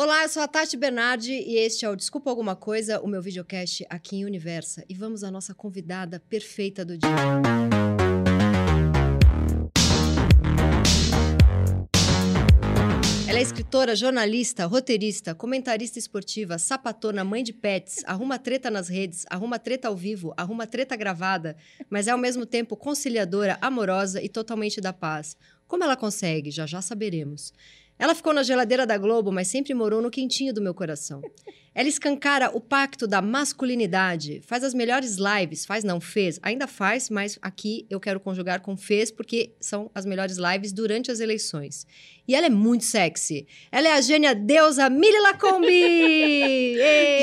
Olá, eu sou a Tati Bernardi e este é o Desculpa Alguma Coisa, o meu videocast aqui em Universa. E vamos à nossa convidada perfeita do dia. Ela é escritora, jornalista, roteirista, comentarista esportiva, sapatona, mãe de pets, arruma treta nas redes, arruma treta ao vivo, arruma treta gravada, mas é ao mesmo tempo conciliadora, amorosa e totalmente da paz. Como ela consegue? Já já saberemos. Ela ficou na geladeira da Globo, mas sempre morou no quentinho do meu coração. Ela escancara o pacto da masculinidade, faz as melhores lives, faz não, fez, ainda faz, mas aqui eu quero conjugar com fez porque são as melhores lives durante as eleições. E ela é muito sexy. Ela é a gênia deusa Mili Lacombe!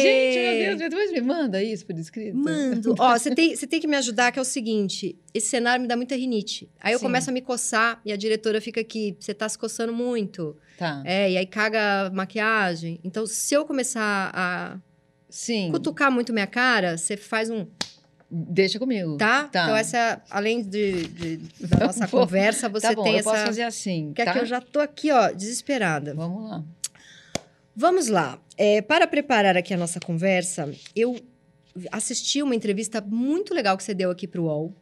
Gente, meu Deus, depois me manda isso por escrito. Mando. Ó, você tem, você tem que me ajudar, que é o seguinte: esse cenário me dá muita rinite. Aí eu Sim. começo a me coçar e a diretora fica aqui, você tá se coçando muito. Tá. É, e aí caga a maquiagem. Então, se eu começar a Sim. cutucar muito minha cara, você faz um. Deixa comigo. Tá? Tá. Então, essa, além de, de- da Tá nossa conversa, você tá bom, tem eu essa. posso fazer assim, Que é tá? que eu já tô aqui, ó, desesperada. Vamos lá. Vamos lá. É, para preparar aqui a nossa conversa, eu assisti uma entrevista muito legal que você deu aqui para o UOL.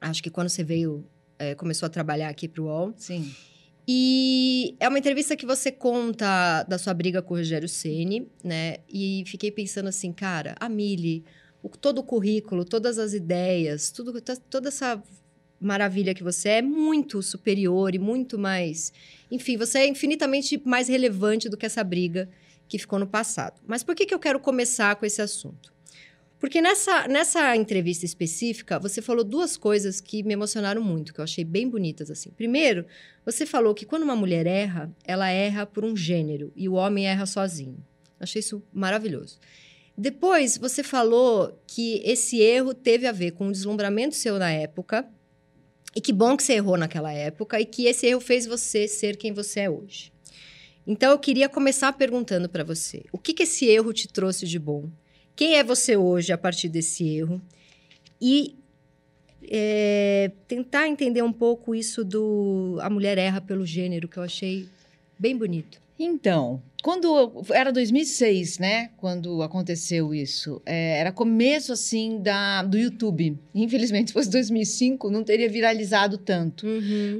Acho que quando você veio, é, começou a trabalhar aqui para o UOL. Sim. E é uma entrevista que você conta da sua briga com o Rogério Ceni, né? E fiquei pensando assim, cara, a Mili, o- todo o currículo, todas as ideias, tudo, to- toda essa maravilha que você é, é muito superior e muito mais. Enfim, você é infinitamente mais relevante do que essa briga que ficou no passado. Mas por que, que eu quero começar com esse assunto? Porque nessa, nessa entrevista específica, você falou duas coisas que me emocionaram muito, que eu achei bem bonitas assim. Primeiro, você falou que quando uma mulher erra, ela erra por um gênero e o homem erra sozinho. Achei isso maravilhoso. Depois, você falou que esse erro teve a ver com o deslumbramento seu na época, e que bom que você errou naquela época, e que esse erro fez você ser quem você é hoje. Então, eu queria começar perguntando para você: o que, que esse erro te trouxe de bom? Quem é você hoje a partir desse erro? E é, tentar entender um pouco isso do a mulher erra pelo gênero, que eu achei bem bonito. Então, quando era 2006, né? Quando aconteceu isso, é, era começo assim da do YouTube. Infelizmente, se fosse 2005, não teria viralizado tanto.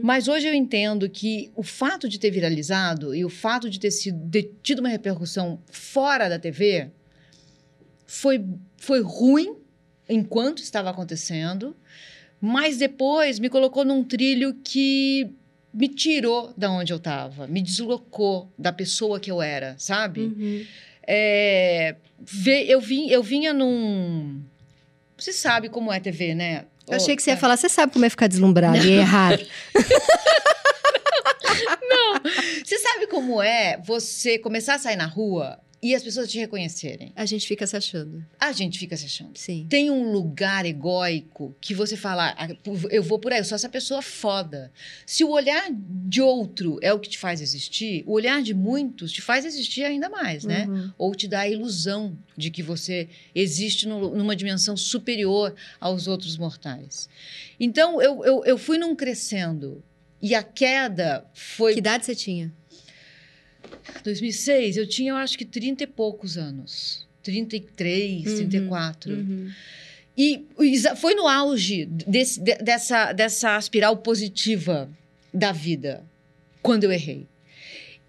Mas hoje eu entendo que o fato de ter viralizado e o fato de ter sido de- tido uma repercussão fora da TV foi, foi ruim enquanto estava acontecendo, mas depois me colocou num trilho que me tirou da onde eu estava, me deslocou da pessoa que eu era, sabe? Uhum. É, eu, vim, eu vinha num. Você sabe como é TV, né? Eu achei que você ia falar, você sabe como é ficar deslumbrado e errar. Você sabe como é você começar a sair na rua e as pessoas te reconhecerem? A gente fica se achando. A gente fica se achando. Sim. Tem um lugar egóico que você fala, "Ah, eu vou por aí, eu sou essa pessoa foda. Se o olhar de outro é o que te faz existir, o olhar de muitos te faz existir ainda mais, né? Uhum. Ou te dá a ilusão de que você existe no- numa dimensão superior aos outros mortais. Então, eu, eu, eu fui num crescendo. E a queda foi Que idade você tinha? 2006, eu tinha, eu acho que 30 e poucos anos. 33, Uhum, 34. Uhum. E foi no auge desse- de- dessa, dessa espiral positiva da vida, quando eu errei.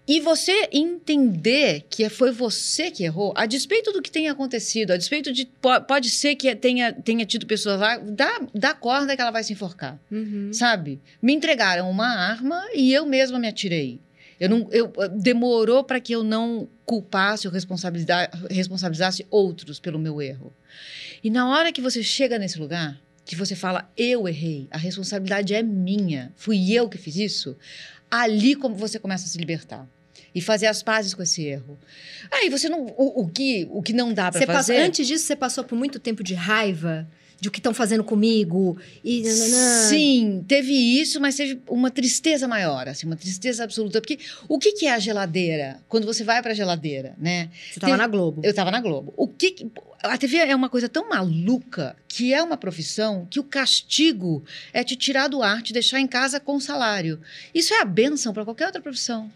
E você entender que foi você que errou, a despeito do que tenha acontecido, a despeito de. po- Pode ser que tenha, tenha tido pessoas lá, dá, dá corda que ela vai se enforcar Uhum. sabe? Me entregaram uma arma e eu mesma me atirei. Eu não, eu, demorou para que eu não culpasse ou responsabiliza- responsabilizasse outros pelo meu erro. E na hora que você chega nesse lugar, que você fala, eu errei, a responsabilidade é minha, fui eu que fiz isso, ali como você começa a se libertar. E fazer as pazes com esse erro. Aí você não. O, o que, o que não dá para Você passou, fazer. antes disso, você passou por muito tempo de raiva de o que estão fazendo comigo e. Sim, teve isso, mas teve uma tristeza maior, assim, uma tristeza absoluta. Porque o que, que é a geladeira? Quando você vai para a geladeira, né? Você tava Teve- na Globo. Eu estava na Globo. O que, que- a TV é uma coisa tão maluca que é uma profissão que o castigo é te tirar do ar, te deixar em casa com salário. Isso é a benção para qualquer outra profissão.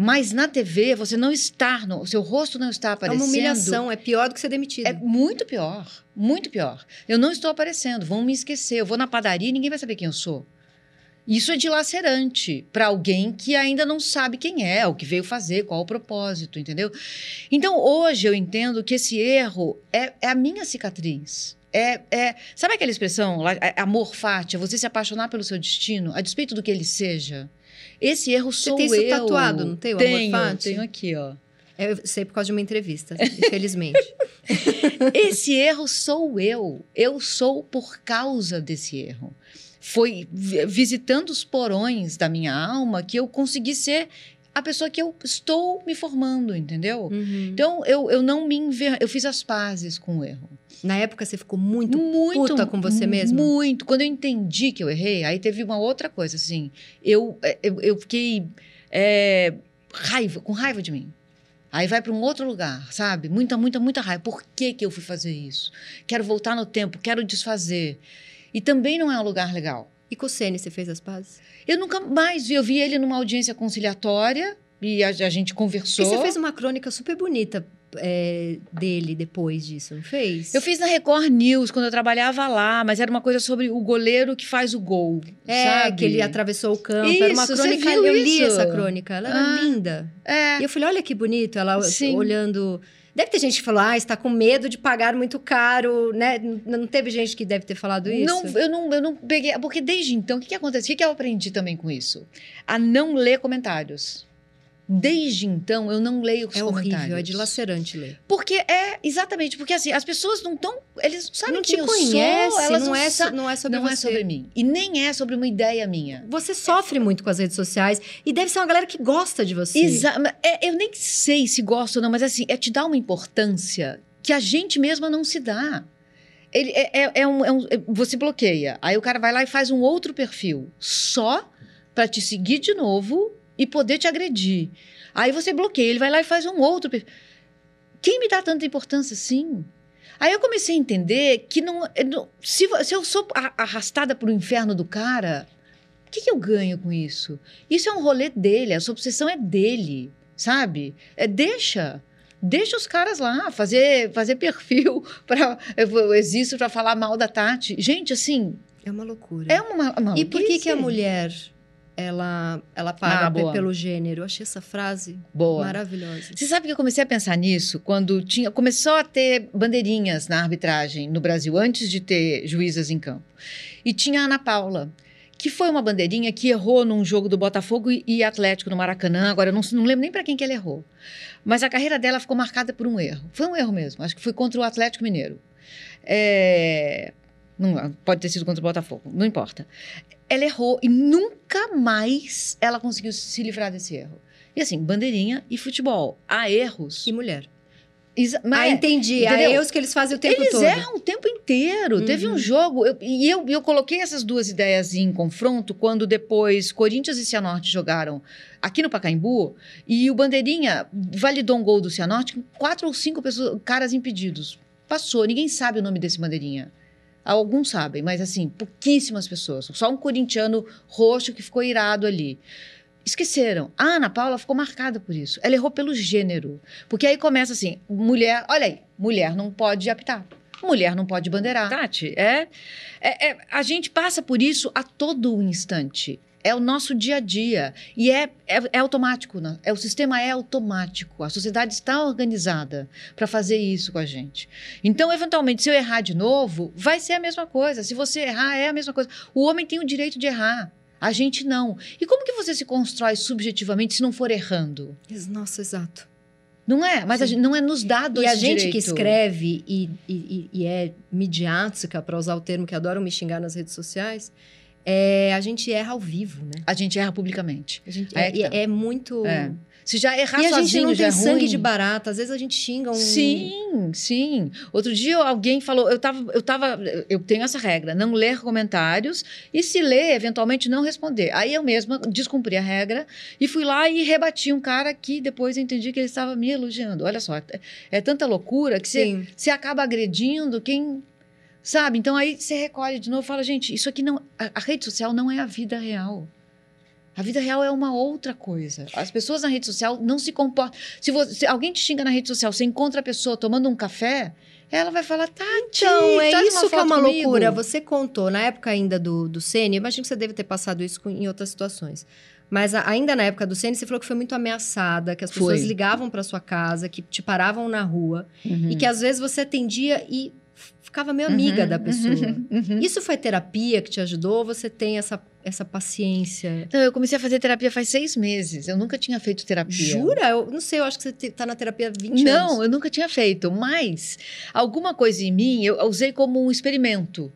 Mas na TV, você não está, no, o seu rosto não está É aparecendo. uma humilhação, é pior do que ser demitido. É muito pior, muito pior. Eu não estou aparecendo, vão me esquecer. Eu vou na padaria e ninguém vai saber quem eu sou. Isso é dilacerante para alguém que ainda não sabe quem é, o que veio fazer, qual o propósito, entendeu? Então, hoje eu entendo que esse erro é, é a minha cicatriz. É, é, sabe aquela expressão, é amor fati, é você se apaixonar pelo seu destino, a despeito do que ele seja? Esse erro Você sou tem isso eu. tatuado, não tem o amor tenho, fati? Tenho aqui, ó. Eu sei por causa de uma entrevista, infelizmente. Esse erro sou eu. Eu sou por causa desse erro. Foi vi- visitando os porões da minha alma que eu consegui ser a pessoa que eu estou me formando, entendeu? Uhum. Então, eu, eu não me enver... Eu fiz as pazes com o erro. Na época você ficou muito. muito puta com você mesma? Muito. Quando eu entendi que eu errei, aí teve uma outra coisa, assim. Eu, é, eu, eu fiquei é, raiva, com raiva de mim. Aí vai para um outro lugar, sabe? Muita, muita, muita raiva. Por que, que eu fui fazer isso? Quero voltar no tempo, quero desfazer. E também não é um lugar legal. E com o Sene, você fez as pazes? Eu nunca mais vi. Eu vi ele numa audiência conciliatória e a, a gente conversou. E você fez uma crônica super bonita é, dele depois disso, não fez? Eu fiz na Record News quando eu trabalhava lá, mas era uma coisa sobre o goleiro que faz o gol. É, sabe? que ele atravessou o campo. Era uma Isso, crônica, eu li isso? essa crônica. Ela era Ah. linda. É. E eu falei, olha que bonito, ela Sim. olhando. Deve ter gente que falou, ah, está com medo de pagar muito caro, né? Não teve gente que deve ter falado isso? Não, eu, não, eu não peguei. Porque desde então, o que, que acontece? O que, que eu aprendi também com isso? A não ler comentários. Desde então, eu não leio os é comentários. horrível, é dilacerante ler. Porque é, exatamente, porque assim, as pessoas não estão. Eles não sabem não quem te eu conhece, sou, elas não, não, é, so- não é sobre não você. é sobre mim. E nem é sobre uma ideia minha. Você sofre muito com as redes sociais e deve ser uma galera que gosta de você. Exa mas é, eu nem sei se gosto ou não, mas assim, é te dar uma importância que a gente mesma não se dá. Ele é, é- é um, é um- é- você bloqueia, aí o cara vai lá e faz um outro perfil só para te seguir de novo e poder te agredir. Aí você bloqueia, ele vai lá e faz um outro. Quem me dá tanta importância assim? Aí eu comecei a entender que não, não- se, se eu sou arrastada para o inferno do cara, o que, que eu ganho com isso? Isso é um rolê dele, a sua obsessão é dele, sabe? É, deixa. Deixa os caras lá fazer, fazer perfil para eu, existo para falar mal da Tati. Gente, assim, É uma loucura. é uma, uma E por que, que a mulher ela, ela paga Ah, pe- boa. pelo gênero? Eu achei essa frase boa? maravilhosa. Você sabe que eu comecei a pensar nisso quando tinha, começou a ter bandeirinhas na arbitragem no Brasil, antes de ter juízas em campo. E tinha a Ana Paula, que foi uma bandeirinha que errou num jogo do Botafogo e, e Atlético no Maracanã. Agora, eu não, não lembro nem para quem que ela errou. Mas a carreira dela ficou marcada por um erro. Foi um erro mesmo. Acho que foi contra o Atlético Mineiro. É, não, pode ter sido contra o Botafogo, não importa. Ela errou e nunca mais ela conseguiu se livrar desse erro. E assim, bandeirinha e futebol. Há erros. E mulher. Exa- ah, mas- entendi. Há erros que eles fazem o tempo eles todo. erram o tempo inteiro. Uhum. Teve um jogo, eu- e eu, eu coloquei essas duas ideias em confronto quando depois Corinthians e Cianorte jogaram aqui no Pacaembu e o Bandeirinha validou um gol do Cianorte com quatro ou cinco pessoas, caras impedidos. Passou, ninguém sabe o nome desse Bandeirinha. Alguns sabem, mas assim, pouquíssimas pessoas. Só um corintiano roxo que ficou irado ali. Esqueceram. A Ana Paula ficou marcada por isso. Ela errou pelo gênero. Porque aí começa assim: mulher, olha aí, mulher não pode apitar. Mulher não pode bandeirar. Tati, é, é, é- A gente passa por isso a todo instante. É o nosso dia a dia. E é, é, é automático. Né? É, o sistema é automático. A sociedade está organizada para fazer isso com a gente. Então, eventualmente, se eu errar de novo, vai ser a mesma coisa. Se você errar, é a mesma coisa. O homem tem o direito de errar. A gente não. E como que você se constrói subjetivamente se não for errando? Nossa, exato. Não é? Mas a gente, não é nos dado E a esse gente direito. que escreve e, e- e- e é midiática, para usar o termo que adoram me xingar nas redes sociais, é, a gente erra ao vivo, né? A gente erra publicamente. A gente, é, é que tá. é muito. É. Se já errar E a gente sozinho não tem é sangue ruim. de barata. Às vezes a gente xinga um. Sim, sim. Outro dia alguém falou, eu tava, eu tava, eu tenho essa regra, não ler comentários e se ler, eventualmente não responder. Aí eu mesma descumpri a regra e fui lá e rebati um cara que depois eu entendi que ele estava me elogiando. Olha só, é, é tanta loucura que você acaba agredindo quem sabe. Então aí você recolhe de novo e fala, gente, isso aqui não, a, a rede social não é a vida real. A vida real é uma outra coisa. As pessoas na rede social não se comportam. Se, você, se alguém te xinga na rede social, você encontra a pessoa tomando um café, ela vai falar, Tati, Então, é uma isso que é uma comigo. loucura. Você contou, na época ainda do, do Sene, imagino que você deve ter passado isso com- em outras situações. Mas a- ainda na época do Sene, você falou que foi muito ameaçada, que as pessoas Foi. ligavam para sua casa, que te paravam na rua, Uhum. e que às vezes você atendia e ficava meio amiga Uhum, da pessoa. uhum, uhum. Isso foi terapia que te ajudou ou você tem essa, essa paciência? Então, eu comecei a fazer terapia faz seis meses. Eu nunca tinha feito terapia. Jura? Eu não sei, eu acho que você te- tá na terapia há 20 Não, anos. eu nunca tinha feito, mas alguma coisa em mim eu usei como um experimento.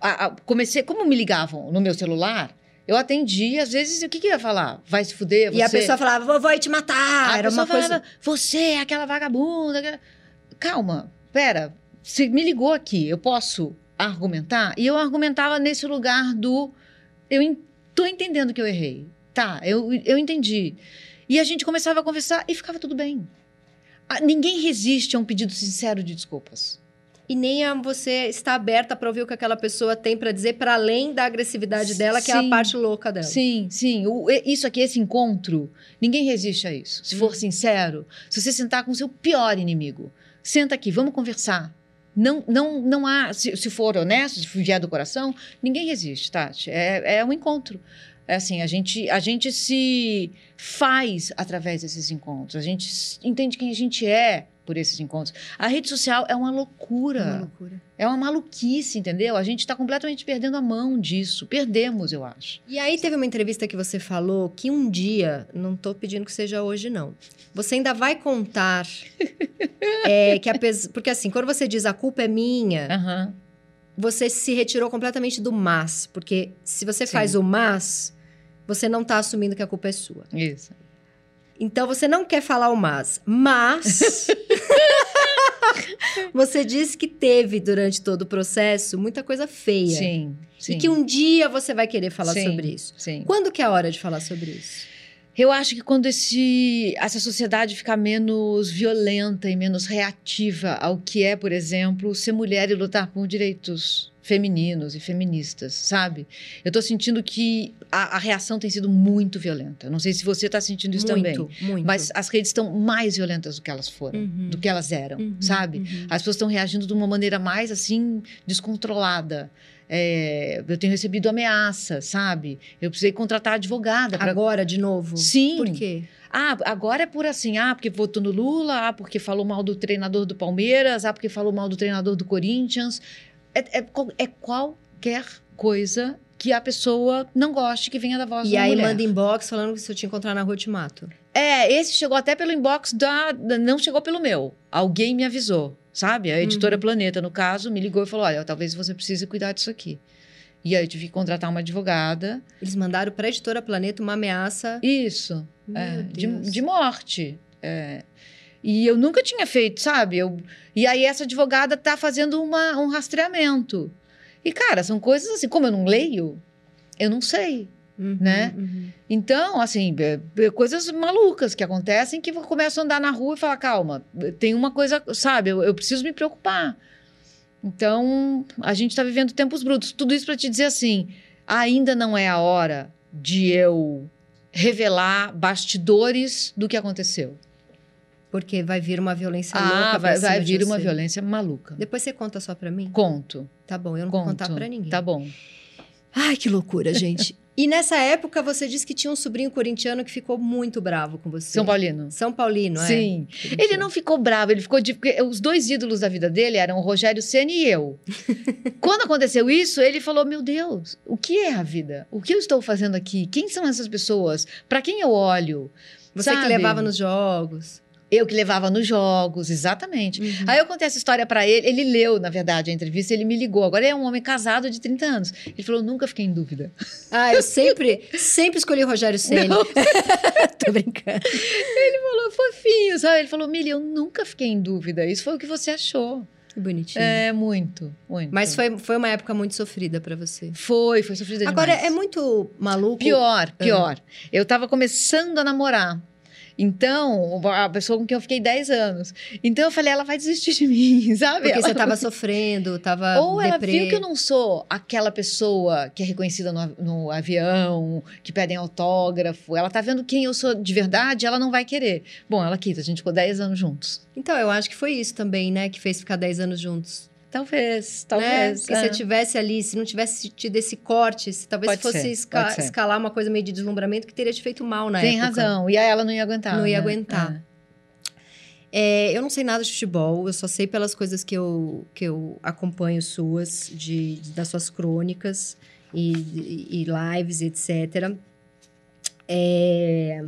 A- a- comecei, como me ligavam no meu celular, eu atendia, às vezes, o que, que eu ia falar? Vai se fuder, você... E a pessoa falava, vovó vai te matar. a Era pessoa uma coisa... falava, você é aquela vagabunda. aquela-" Calma, pera, você me ligou aqui, eu posso argumentar? E eu argumentava nesse lugar do, eu en- tô entendendo que eu errei. Tá, eu, eu entendi. E a gente começava a conversar e ficava tudo bem. Ah, Ninguém resiste a um pedido sincero de desculpas. E nem a você está aberta para ouvir o que aquela pessoa tem para dizer, para além da agressividade dela, que é a Sim. parte louca dela. Sim, sim. O- isso aqui, esse encontro, ninguém resiste a isso. Se for Hum. sincero, se você sentar com o seu pior inimigo, senta aqui, vamos conversar. Não, não, não há, se, se for honesto, se vier do coração, ninguém resiste, Tati. É, é um encontro. É assim, a gente, a gente se faz através desses encontros. A gente entende quem a gente é por esses encontros. A rede social é uma loucura. É uma loucura. É uma maluquice, entendeu? A gente está completamente perdendo a mão disso. Perdemos, eu acho. E aí teve uma entrevista que você falou que um dia, não tô pedindo que seja hoje não, você ainda vai contar é, que apesar, porque assim, quando você diz a culpa é minha, Aham. você se retirou completamente do mas, porque se você Sim. faz o mas, você não tá assumindo que a culpa é sua. Isso. Então você não quer falar o mas, mas você disse que teve durante todo o processo muita coisa feia. Sim, sim. E que um dia você vai querer falar Sim. sobre isso. Sim. Quando que é a hora de falar sobre isso? Eu acho que quando esse, essa sociedade ficar menos violenta e menos reativa ao que é, por exemplo, ser mulher e lutar por direitos femininos e feministas, sabe? Eu tô sentindo que a, a reação tem sido muito violenta. Não sei se você tá sentindo isso também. muito, muito. Mas as redes estão mais violentas do que elas foram, Uhum. do que elas eram, Uhum, sabe? uhum. As pessoas estão reagindo de uma maneira mais assim descontrolada. É, eu tenho recebido ameaça, sabe? Eu precisei contratar advogada para. Agora, de novo? Sim. Por quê? Ah, agora é por assim, ah, porque votou no Lula, ah, porque falou mal do treinador do Palmeiras, ah, porque falou mal do treinador do Corinthians. É, é é qualquer coisa que a pessoa não goste que venha da voz E de uma aí mulher. manda inbox falando que se eu te encontrar na rua te mato. É, esse chegou até pelo inbox da, da- Não chegou pelo meu. Alguém me avisou, sabe? A editora Uhum. Planeta, no caso, me ligou e falou: olha, talvez você precise cuidar disso aqui. E aí eu tive que contratar uma advogada. Eles mandaram pra editora Planeta uma ameaça. Isso. É, de, de morte. É. E eu nunca tinha feito, sabe? Eu, e aí essa advogada tá fazendo uma, um rastreamento. E, cara, são coisas assim, como eu não leio, eu não sei. Uhum, né? uhum. Então, assim, é- é coisas malucas que acontecem que eu começo a andar na rua e falar, calma, tem uma coisa, sabe, eu, eu preciso me preocupar. Então, a gente está vivendo tempos brutos. Tudo isso para te dizer assim, ainda não é a hora de eu revelar bastidores do que aconteceu. Porque vai vir uma violência louca. Ah, pra vai, vai vir uma violência maluca. Depois você conta só pra mim? Conto, Tá bom, eu não vou conto. contar pra ninguém. Tá bom. Ai, que loucura, gente. e nessa época você disse que tinha um sobrinho corintiano que ficou muito bravo com você. São Paulino. São Paulino, é? Sim. Ele não ficou bravo, ele ficou de. Porque os dois ídolos da vida dele eram o Rogério Senna e eu. Quando aconteceu isso, ele falou: Meu Deus, o que é a vida? O que eu estou fazendo aqui? Quem são essas pessoas? Para quem eu olho? Você que Sabe? levava nos jogos. Eu que levava nos jogos, exatamente. Uhum. Aí eu contei essa história para ele. Ele leu, na verdade, a entrevista, ele me ligou. Agora ele é um homem casado de 30 anos. Ele falou: Nunca fiquei em dúvida. Ah, eu sempre, sempre escolhi o Rogério. Não. Tô brincando. Ele falou: Fofinho, sabe? Ele falou: Mili, eu nunca fiquei em dúvida. Isso foi o que você achou. Que bonitinho. É, muito, muito. Mas foi, foi uma época muito sofrida pra você. Foi, foi sofrida demais. Agora, é muito maluco. Pior, pior. Eu tava começando a namorar. Então, a pessoa com quem eu fiquei 10 anos. Então eu falei, ela vai desistir de mim, sabe? Porque ela... você estava sofrendo, estava Ou ela viu que eu não sou aquela pessoa que é reconhecida no, no, avião, que pedem autógrafo. Ela tá vendo quem eu sou de verdade, ela não vai querer. Bom, ela quis, a gente ficou 10 anos juntos. Então, eu acho que foi isso também, né, que fez ficar 10 anos juntos. Talvez, talvez. Né? Se é. você tivesse ali, se não tivesse tido esse corte, se talvez pode fosse ser, esca escalar uma coisa meio de deslumbramento que teria te feito mal na Tem época. Tem razão. E aí ela não ia aguentar. Não né? ia aguentar. É. É, eu não sei nada de futebol, eu só sei pelas coisas que eu, que eu acompanho suas, de, das suas crônicas e, e, e lives, etc. É,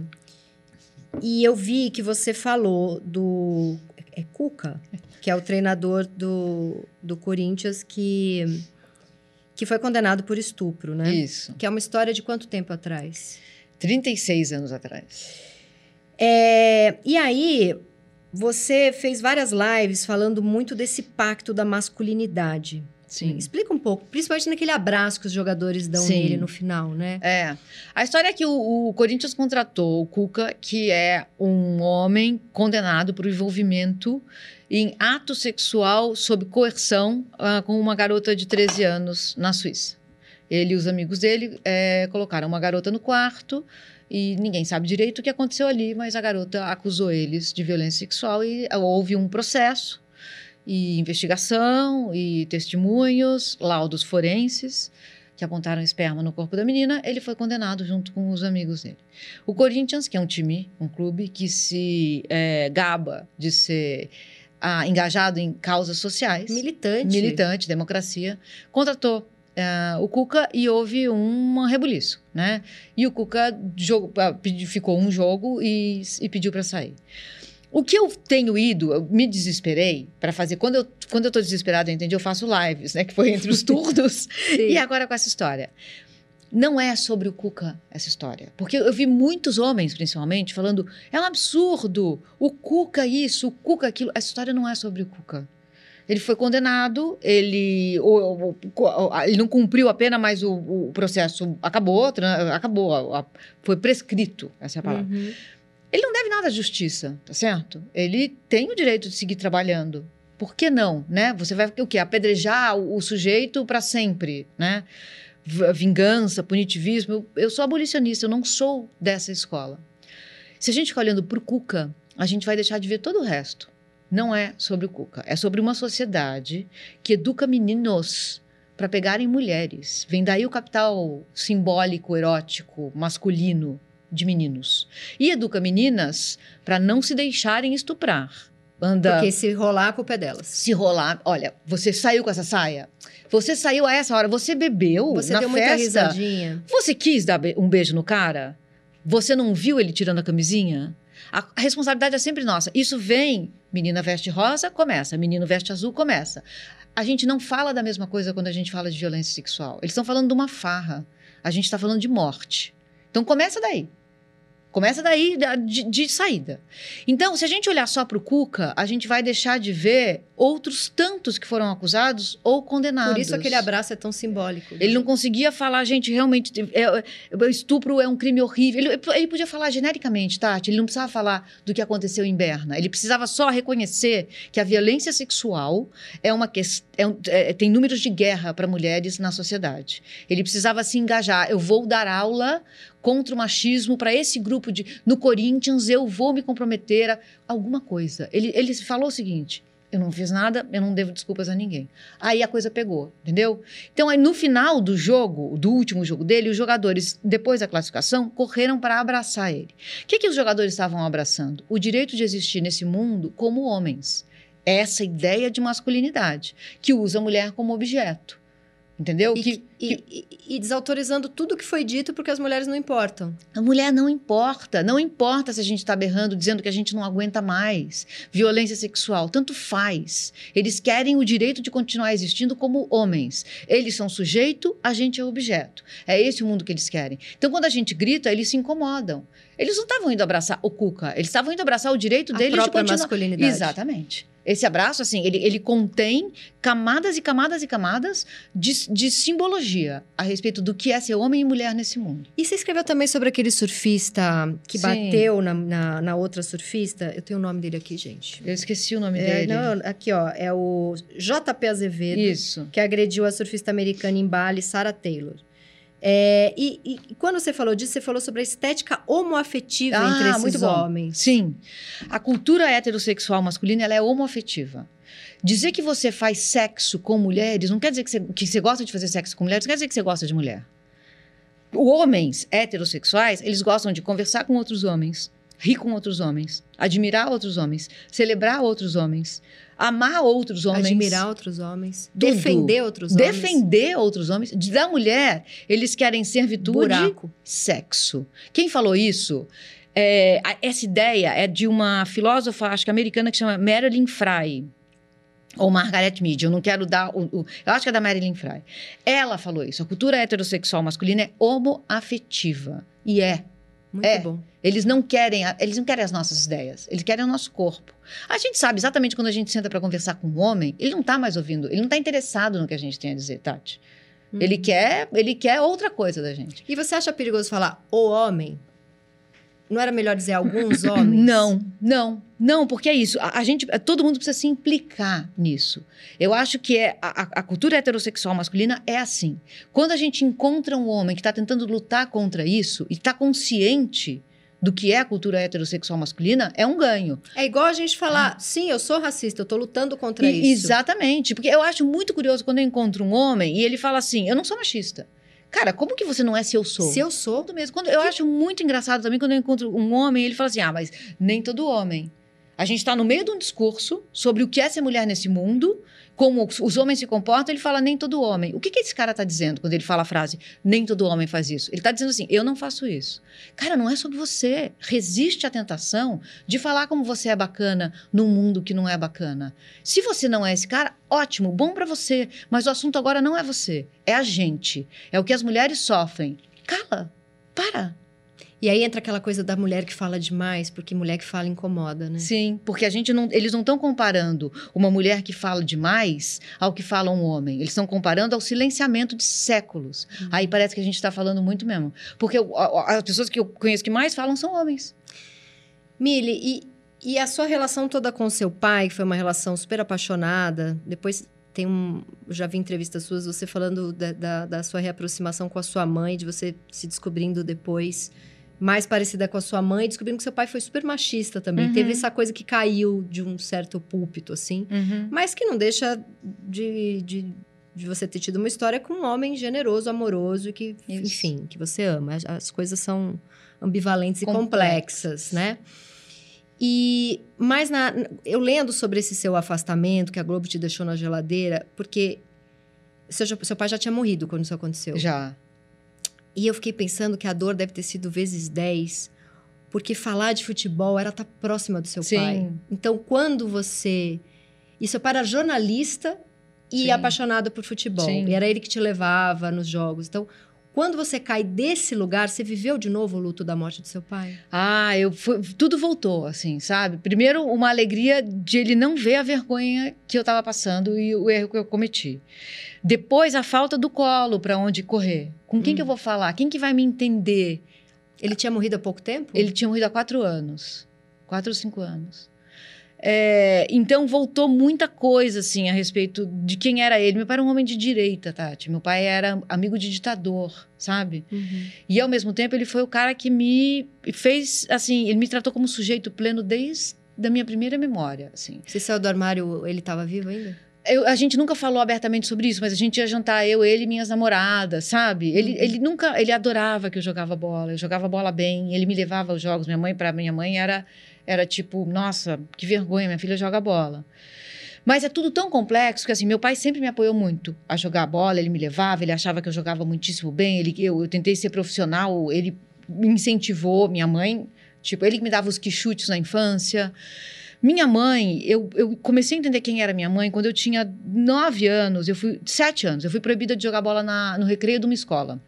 e eu vi que você falou do. É Cuca? que é o treinador do, do Corinthians que, que foi condenado por estupro, né? Isso. Que é uma história de quanto tempo atrás? 36 anos atrás. É, e aí, você fez várias lives falando muito desse pacto da masculinidade. Sim. Explica um pouco, principalmente naquele abraço que os jogadores dão Sim. nele no final, né? É. A história é que o, o, Corinthians contratou o Cuca, que é um homem condenado por envolvimento em ato sexual sob coerção uh, com uma garota de 13 anos na Suíça. Ele e os amigos dele é, colocaram uma garota no quarto e ninguém sabe direito o que aconteceu ali, mas a garota acusou eles de violência sexual e houve um processo e investigação e testemunhos, laudos forenses que apontaram esperma no corpo da menina, ele foi condenado junto com os amigos dele. O Corinthians, que é um time, um clube que se é, gaba de ser ah, engajado em causas sociais, militante, militante, democracia, contratou Uh, o Cuca e houve um rebuliço, né? E o Cuca jogo, ficou um jogo e, e pediu para sair. O que eu tenho ido, eu me desesperei para fazer. Quando eu, quando eu tô desesperada, entende? Eu faço lives, né? Que foi entre os turnos. e agora com essa história. Não é sobre o Cuca essa história. Porque eu vi muitos homens, principalmente, falando: é um absurdo, o Cuca isso, o Cuca aquilo. Essa história não é sobre o Cuca. Ele foi condenado, ele, o, o, ele não cumpriu a pena, mas o, o processo acabou, acabou, foi prescrito, essa é a palavra. Uhum. Ele não deve nada à justiça, tá certo? Ele tem o direito de seguir trabalhando. Por que não, né? Você vai o quê? Apedrejar o, o sujeito para sempre, né? Vingança, punitivismo. Eu, eu sou abolicionista, eu não sou dessa escola. Se a gente ficar olhando para o Cuca, a gente vai deixar de ver todo o resto. Não é sobre o Cuca, é sobre uma sociedade que educa meninos para pegarem mulheres. Vem daí o capital simbólico, erótico, masculino, de meninos. E educa meninas para não se deixarem estuprar. Anda, Porque se rolar, a culpa é delas. Se rolar, olha, você saiu com essa saia? Você saiu a essa hora, você bebeu você na deu festa? Muita risadinha. Você quis dar um beijo no cara? Você não viu ele tirando a camisinha? A, a responsabilidade é sempre nossa. Isso vem, menina veste rosa, começa. Menino veste azul, começa. A gente não fala da mesma coisa quando a gente fala de violência sexual. Eles estão falando de uma farra. A gente está falando de morte. Então começa daí. Começa daí de, de, saída. Então, se a gente olhar só para o Cuca, a gente vai deixar de ver outros tantos que foram acusados ou condenados. Por isso aquele abraço é tão simbólico. Ele não conseguia falar, gente, realmente, é, é, estupro é um crime horrível. Ele, ele, podia falar genericamente, Tati, ele não precisava falar do que aconteceu em Berna. Ele precisava só reconhecer que a violência sexual é uma questão, é um, é, tem números de guerra para mulheres na sociedade. Ele precisava se engajar. Eu vou dar aula contra o machismo para esse grupo de no Corinthians eu vou me comprometer a alguma coisa. Ele, ele falou o seguinte: eu não fiz nada, eu não devo desculpas a ninguém. Aí a coisa pegou, entendeu? Então, aí no final do jogo, do último jogo dele, os jogadores, depois da classificação, correram para abraçar ele. O que, que os jogadores estavam abraçando? O direito de existir nesse mundo como homens. Essa ideia de masculinidade, que usa a mulher como objeto. Entendeu? E, que, e, que... e, desautorizando tudo que foi dito porque as mulheres não importam. A mulher não importa. Não importa se a gente está berrando, dizendo que a gente não aguenta mais. Violência sexual, tanto faz. Eles querem o direito de continuar existindo como homens. Eles são sujeito, a gente é objeto. É esse o mundo que eles querem. Então, quando a gente grita, eles se incomodam. Eles não estavam indo abraçar o Cuca, eles estavam indo abraçar o direito a deles de continuar. masculinidade. Exatamente. Esse abraço, assim, ele, ele contém camadas e camadas e camadas de, de simbologia a respeito do que é ser homem e mulher nesse mundo. E você escreveu também sobre aquele surfista que Sim. bateu na, na, na outra surfista? Eu tenho o nome dele aqui, gente. Eu esqueci o nome É, dele. não, aqui, ó, é o JP Azevedo, Isso. que agrediu a surfista americana em Bali, Sarah Taylor. É, e, e- quando você falou disso, você falou sobre a estética homoafetiva Ah, entre esses muito bom. homens. Sim. A cultura heterossexual masculina ela é homoafetiva. Dizer que você faz sexo com mulheres não quer dizer que você, que você gosta de fazer sexo com mulheres, não quer dizer que você gosta de mulher. Homens heterossexuais, eles gostam de conversar com outros homens, rir com outros homens, admirar outros homens, celebrar outros homens, amar outros homens. Admirar outros homens, Tudo. defender outros homens. Defender outros homens. Da mulher, eles querem servitude, buraco. sexo. Quem falou isso? É, essa ideia é de uma filósofa, acho que americana, que chama Marilyn Fry. Ou Margaret Mead, eu não quero dar o, o- Eu acho que é da Marilyn Fry. Ela falou isso. A cultura heterossexual masculina é homoafetiva. E é. Muito É. bom. Eles não querem, eles não querem as nossas ideias, eles querem o nosso corpo. A gente sabe exatamente quando a gente senta para conversar com um homem, ele não tá mais ouvindo, ele não tá interessado no que a gente tem a dizer, Tati. Ele Uhum. quer, ele quer outra coisa da gente. E você acha perigoso falar o homem? Não era melhor dizer alguns homens? Não, não, não, porque é isso. A, a gente, todo mundo precisa se implicar nisso. Eu acho que é a, a- cultura heterossexual masculina é assim. Quando a gente encontra um homem que está tentando lutar contra isso e está consciente do que é a cultura heterossexual masculina, é um ganho. É igual a gente falar, sim, eu sou racista, eu tô lutando contra Ah. E- isso. Exatamente, porque eu acho muito curioso quando eu encontro um homem e ele fala assim: eu não sou machista. Cara, como que você não é se eu sou? Se eu sou, Tudo mesmo. Quando, eu acho muito engraçado também quando eu encontro um homem, ele fala assim: ah, mas nem todo homem. A gente está no meio de um discurso sobre o que é ser mulher nesse mundo, como os- homens se comportam, ele fala nem todo homem. O que, que esse cara está dizendo quando ele fala a frase nem todo homem faz isso? Ele está dizendo assim: eu não faço isso. Cara, não é sobre você. Resiste à tentação de falar como você é bacana num mundo que não é bacana. Se você não é esse cara, ótimo, bom para você. Mas o assunto agora não é você, é a gente. É o que as mulheres sofrem. Cala, para. E aí entra aquela coisa da mulher que fala demais, porque mulher que fala incomoda, né? Sim, porque a gente não, eles não estão comparando uma mulher que fala demais ao que fala um homem. Eles estão comparando ao silenciamento de séculos. Uhum. Aí parece que a gente está falando muito mesmo. Porque a- as pessoas que eu conheço que mais falam são homens. Mili, e, e a sua relação toda com seu pai, que foi uma relação super apaixonada, depois tem um. Já vi entrevistas suas, você falando da, da, da sua reaproximação com a sua mãe, de você se descobrindo depois mais parecida com a sua mãe, descobrindo que seu pai foi super machista também. Uhum. Teve essa coisa que caiu de um certo púlpito, assim. Mas que não deixa de, de, de você ter tido uma história com um homem generoso, amoroso que, Isso. enfim, que você ama. As, as coisas são ambivalentes e Complexas. né? E mas na, eu lendo sobre esse seu afastamento que a Globo te deixou na geladeira, porque seu, seu pai já tinha morrido quando isso aconteceu. Já. E eu fiquei pensando que a dor deve ter sido vezes 10, porque falar de futebol era estar próxima do seu Sim. pai. Então, quando você. Seu pai era jornalista e Sim. apaixonado por futebol. Sim. E era ele que te levava nos jogos. Então, quando você cai desse lugar, você viveu de novo o luto da morte do seu pai? Ah, eu fui- tudo voltou, assim, sabe? Primeiro, uma alegria de ele não ver a vergonha que eu estava passando e o erro que eu cometi. Depois, a falta do colo para onde correr. Com quem Hum. que eu vou falar? Quem que vai me entender? Ele tinha morrido há pouco tempo? Ele tinha morrido há quatro anos. Quatro ou cinco anos. É, então voltou muita coisa assim a respeito de quem era ele. Meu pai era um homem de direita, Tati. Meu pai era amigo de ditador, sabe? Uhum. E ao mesmo tempo ele foi o cara que me fez assim, ele me tratou como sujeito pleno desde da minha primeira memória, assim. Você saiu do armário, ele estava vivo ainda? Eu- a gente nunca falou abertamente sobre isso, mas a gente ia jantar, eu, ele e minhas namoradas, sabe? Ele, Uhum. ele nunca, ele adorava que eu jogava bola, eu jogava bola bem, ele me levava aos jogos. Minha mãe, para minha mãe, era, era tipo, nossa, que vergonha, minha filha joga bola. Mas é tudo tão complexo que, assim, meu pai sempre me apoiou muito a jogar bola, ele me levava, ele achava que eu jogava muitíssimo bem, ele, eu, eu tentei ser profissional, ele me incentivou, minha mãe, tipo, ele que me dava os quichutes na infância. Minha mãe, eu, eu comecei a entender quem era minha mãe quando eu tinha nove anos, eu fui, sete anos, eu fui proibida de jogar bola na- no recreio de uma escola.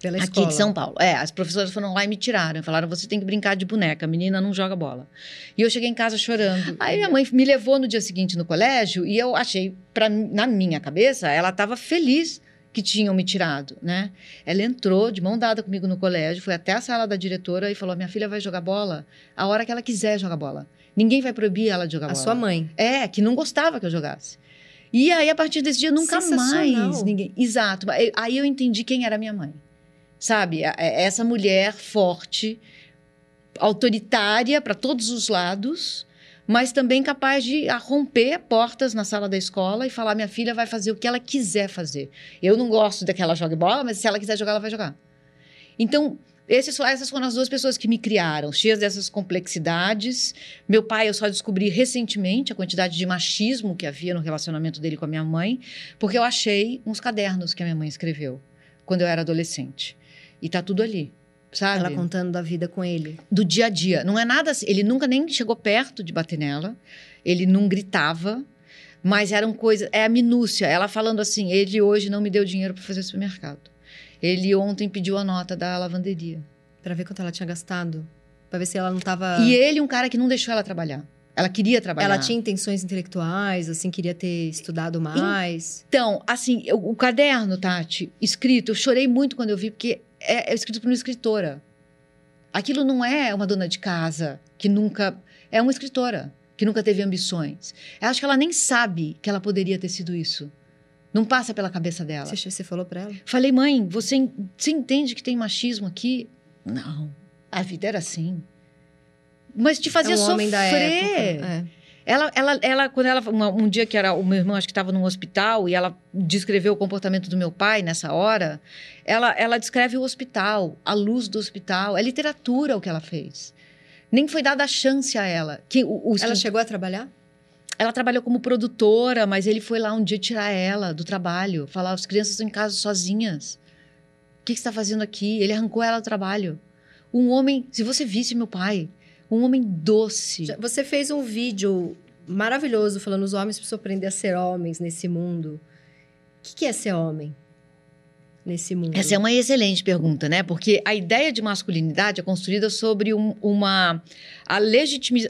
Pela aqui escola. de São Paulo. É, as professoras foram lá e me tiraram. Falaram, você tem que brincar de boneca, a menina não joga bola. E eu cheguei em casa chorando. Aí minha mãe me levou no dia seguinte no colégio e eu achei, pra, na minha cabeça, ela estava feliz que tinham me tirado, né? Ela entrou de mão dada comigo no colégio, foi até a sala da diretora e falou: minha filha vai jogar bola a hora que ela quiser jogar bola. Ninguém vai proibir ela de jogar A bola. sua mãe. É, que não gostava que eu jogasse. E aí, a partir desse dia, nunca mais ninguém. Exato. Aí eu entendi quem era minha mãe. Sabe? A- Essa mulher forte, autoritária para todos os lados, mas também capaz de romper portas na sala da escola e falar: minha filha vai fazer o que ela quiser fazer. Eu não gosto de que ela jogue bola, mas se ela quiser jogar, ela vai jogar. Então, esses, essas foram as duas pessoas que me criaram, cheias dessas complexidades. Meu pai, eu só descobri recentemente a quantidade de machismo que havia no relacionamento dele com a minha mãe, porque eu achei uns cadernos que a minha mãe escreveu quando eu era adolescente. E tá tudo ali, sabe? Ela contando da vida com ele. do dia a dia. Não é nada assim. Ele nunca nem chegou perto de bater nela. Ele não gritava. Mas eram coisas. É a minúcia. Ela falando assim: ele hoje não me deu dinheiro para fazer supermercado. Ele ontem pediu a nota da lavanderia. Pra ver quanto ela tinha gastado. Pra ver se ela não tava. E ele, um cara que não deixou ela trabalhar. Ela queria trabalhar. Ela tinha intenções intelectuais, assim, queria ter estudado mais. Então, assim, eu- o caderno, Tati, escrito, eu chorei muito quando eu vi, porque é, é escrito por uma escritora. Aquilo não é uma dona de casa que nunca. É uma escritora que nunca teve ambições. Eu acho que ela nem sabe que ela poderia ter sido isso. Não passa pela cabeça dela. Você, você falou pra ela? Falei, mãe, você, você entende que tem machismo aqui? Não, a vida era assim. Mas te fazia é um sofrer. época. É. Ela, ela, ela, quando ela, uma- um dia que era o meu irmão, acho que estava num hospital e ela descreveu o comportamento do meu pai nessa hora, ela, ela descreve o hospital, a luz do hospital, é literatura o que ela fez. Nem foi dada a chance a ela. Que o, o- Ela chegou a trabalhar? ela trabalhou como produtora, mas ele foi lá um dia tirar ela do trabalho, falar: as crianças estão em casa sozinhas. O que, que você está fazendo aqui? Ele arrancou ela do trabalho. Um homem, se você visse meu pai, um homem doce. Você fez um vídeo maravilhoso falando os homens precisam aprender a ser homens nesse mundo. O que, que é ser homem nesse mundo? Essa é uma excelente pergunta, né? Porque a ideia de masculinidade é construída sobre um- uma a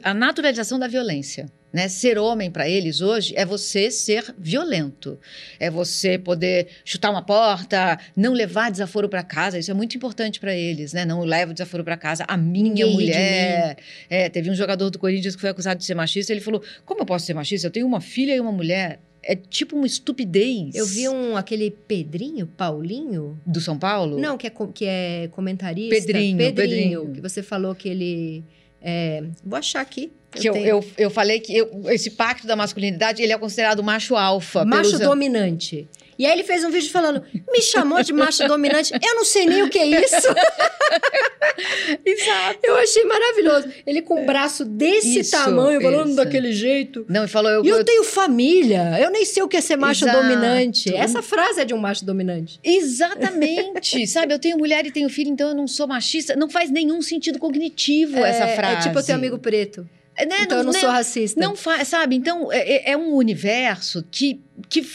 a naturalização da violência. Né? Ser homem para eles hoje é você ser violento, é você poder chutar uma porta, não levar desaforo para casa. Isso é muito importante para eles, né? Não leva desaforo para casa. A minha Ninguém mulher. É, teve um jogador do Corinthians que foi acusado de ser machista. Ele falou: Como eu posso ser machista? Eu tenho uma filha e uma mulher. É tipo uma estupidez. Eu vi um, aquele Pedrinho, Paulinho? do São Paulo. Não, que é, que é comentarista. Pedrinho, Pedrinho. Que você falou que ele... é, vou achar aqui. Que eu, tenho. eu, eu falei que eu- esse pacto da masculinidade ele é considerado macho alfa. Macho pelos- dominante. E aí ele fez um vídeo falando, me chamou de macho dominante, eu não sei nem o que é isso. Exato. Eu achei maravilhoso. Ele com o braço desse Isso, tamanho, falando isso. daquele jeito. Não, e falou eu, E eu eu- tenho família, eu nem sei o que é ser macho Exato. dominante. Essa frase é de um macho dominante. Exatamente, sabe? Eu tenho mulher e tenho filho, então eu não sou machista. Não faz nenhum sentido cognitivo essa É- frase. É tipo eu tenho amigo preto, É, né? então eu não né? sou racista. Não faz, sabe? Então, é, é- é um universo que, que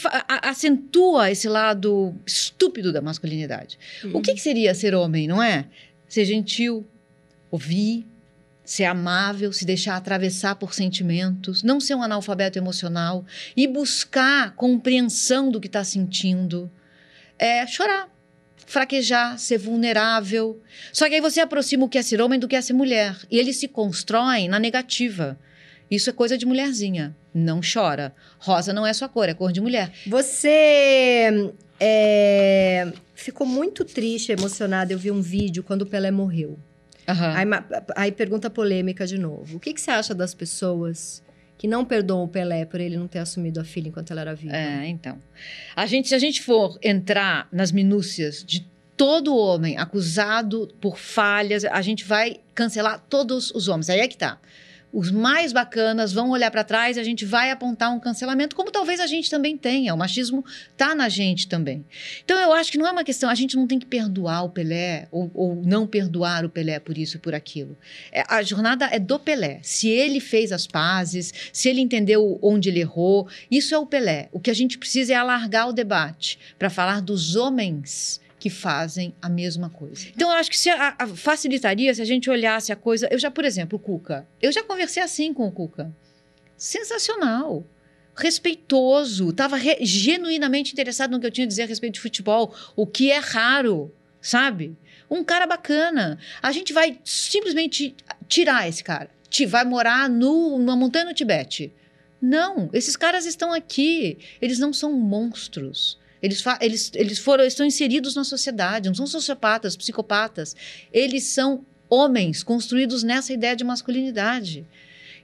acentua esse lado estúpido da masculinidade. O que, que seria ser homem, não é? Ser gentil, ouvir, ser amável, se deixar atravessar por sentimentos, não ser um analfabeto emocional e buscar compreensão do que está sentindo. É chorar, fraquejar, ser vulnerável. Só que aí você aproxima o que é ser homem do que é ser mulher. E eles se constroem na negativa. Isso é coisa de mulherzinha. Não chora. Rosa não é sua cor, é cor de mulher. Você é, ficou muito triste, emocionada. Eu vi um vídeo quando o Pelé morreu. Aham. Aí, aí pergunta polêmica de novo. O que, que você acha das pessoas que não perdoam o Pelé por ele não ter assumido a filha enquanto ela era viva? É, então. A gente, se a gente for entrar nas minúcias de todo homem acusado por falhas, a gente vai cancelar todos os homens. Aí é que tá. Os mais bacanas vão olhar para trás e a gente vai apontar um cancelamento, como talvez a gente também tenha. O machismo tá na gente também. Então eu acho que não é uma questão, a gente não tem que perdoar o Pelé ou, ou não perdoar o Pelé por isso e por aquilo. É, a jornada é do Pelé. Se ele fez as pazes, se ele entendeu onde ele errou, isso é o Pelé. O que a gente precisa é alargar o debate para falar dos homens que fazem a mesma coisa. Então, eu acho que se a, a, facilitaria se a gente olhasse a coisa. Eu já, por exemplo, o Cuca. Eu já conversei assim com o Cuca. Sensacional. Respeitoso. Estava genuinamente interessado no que eu tinha a dizer a respeito de futebol, o que é raro, sabe? Um cara bacana. A gente vai simplesmente tirar esse cara. Te vai morar no, numa montanha no Tibete. Não, esses caras estão aqui. Eles não são monstros. Eles, eles, eles foram, estão inseridos na sociedade, não são sociopatas, psicopatas. Eles são homens construídos nessa ideia de masculinidade.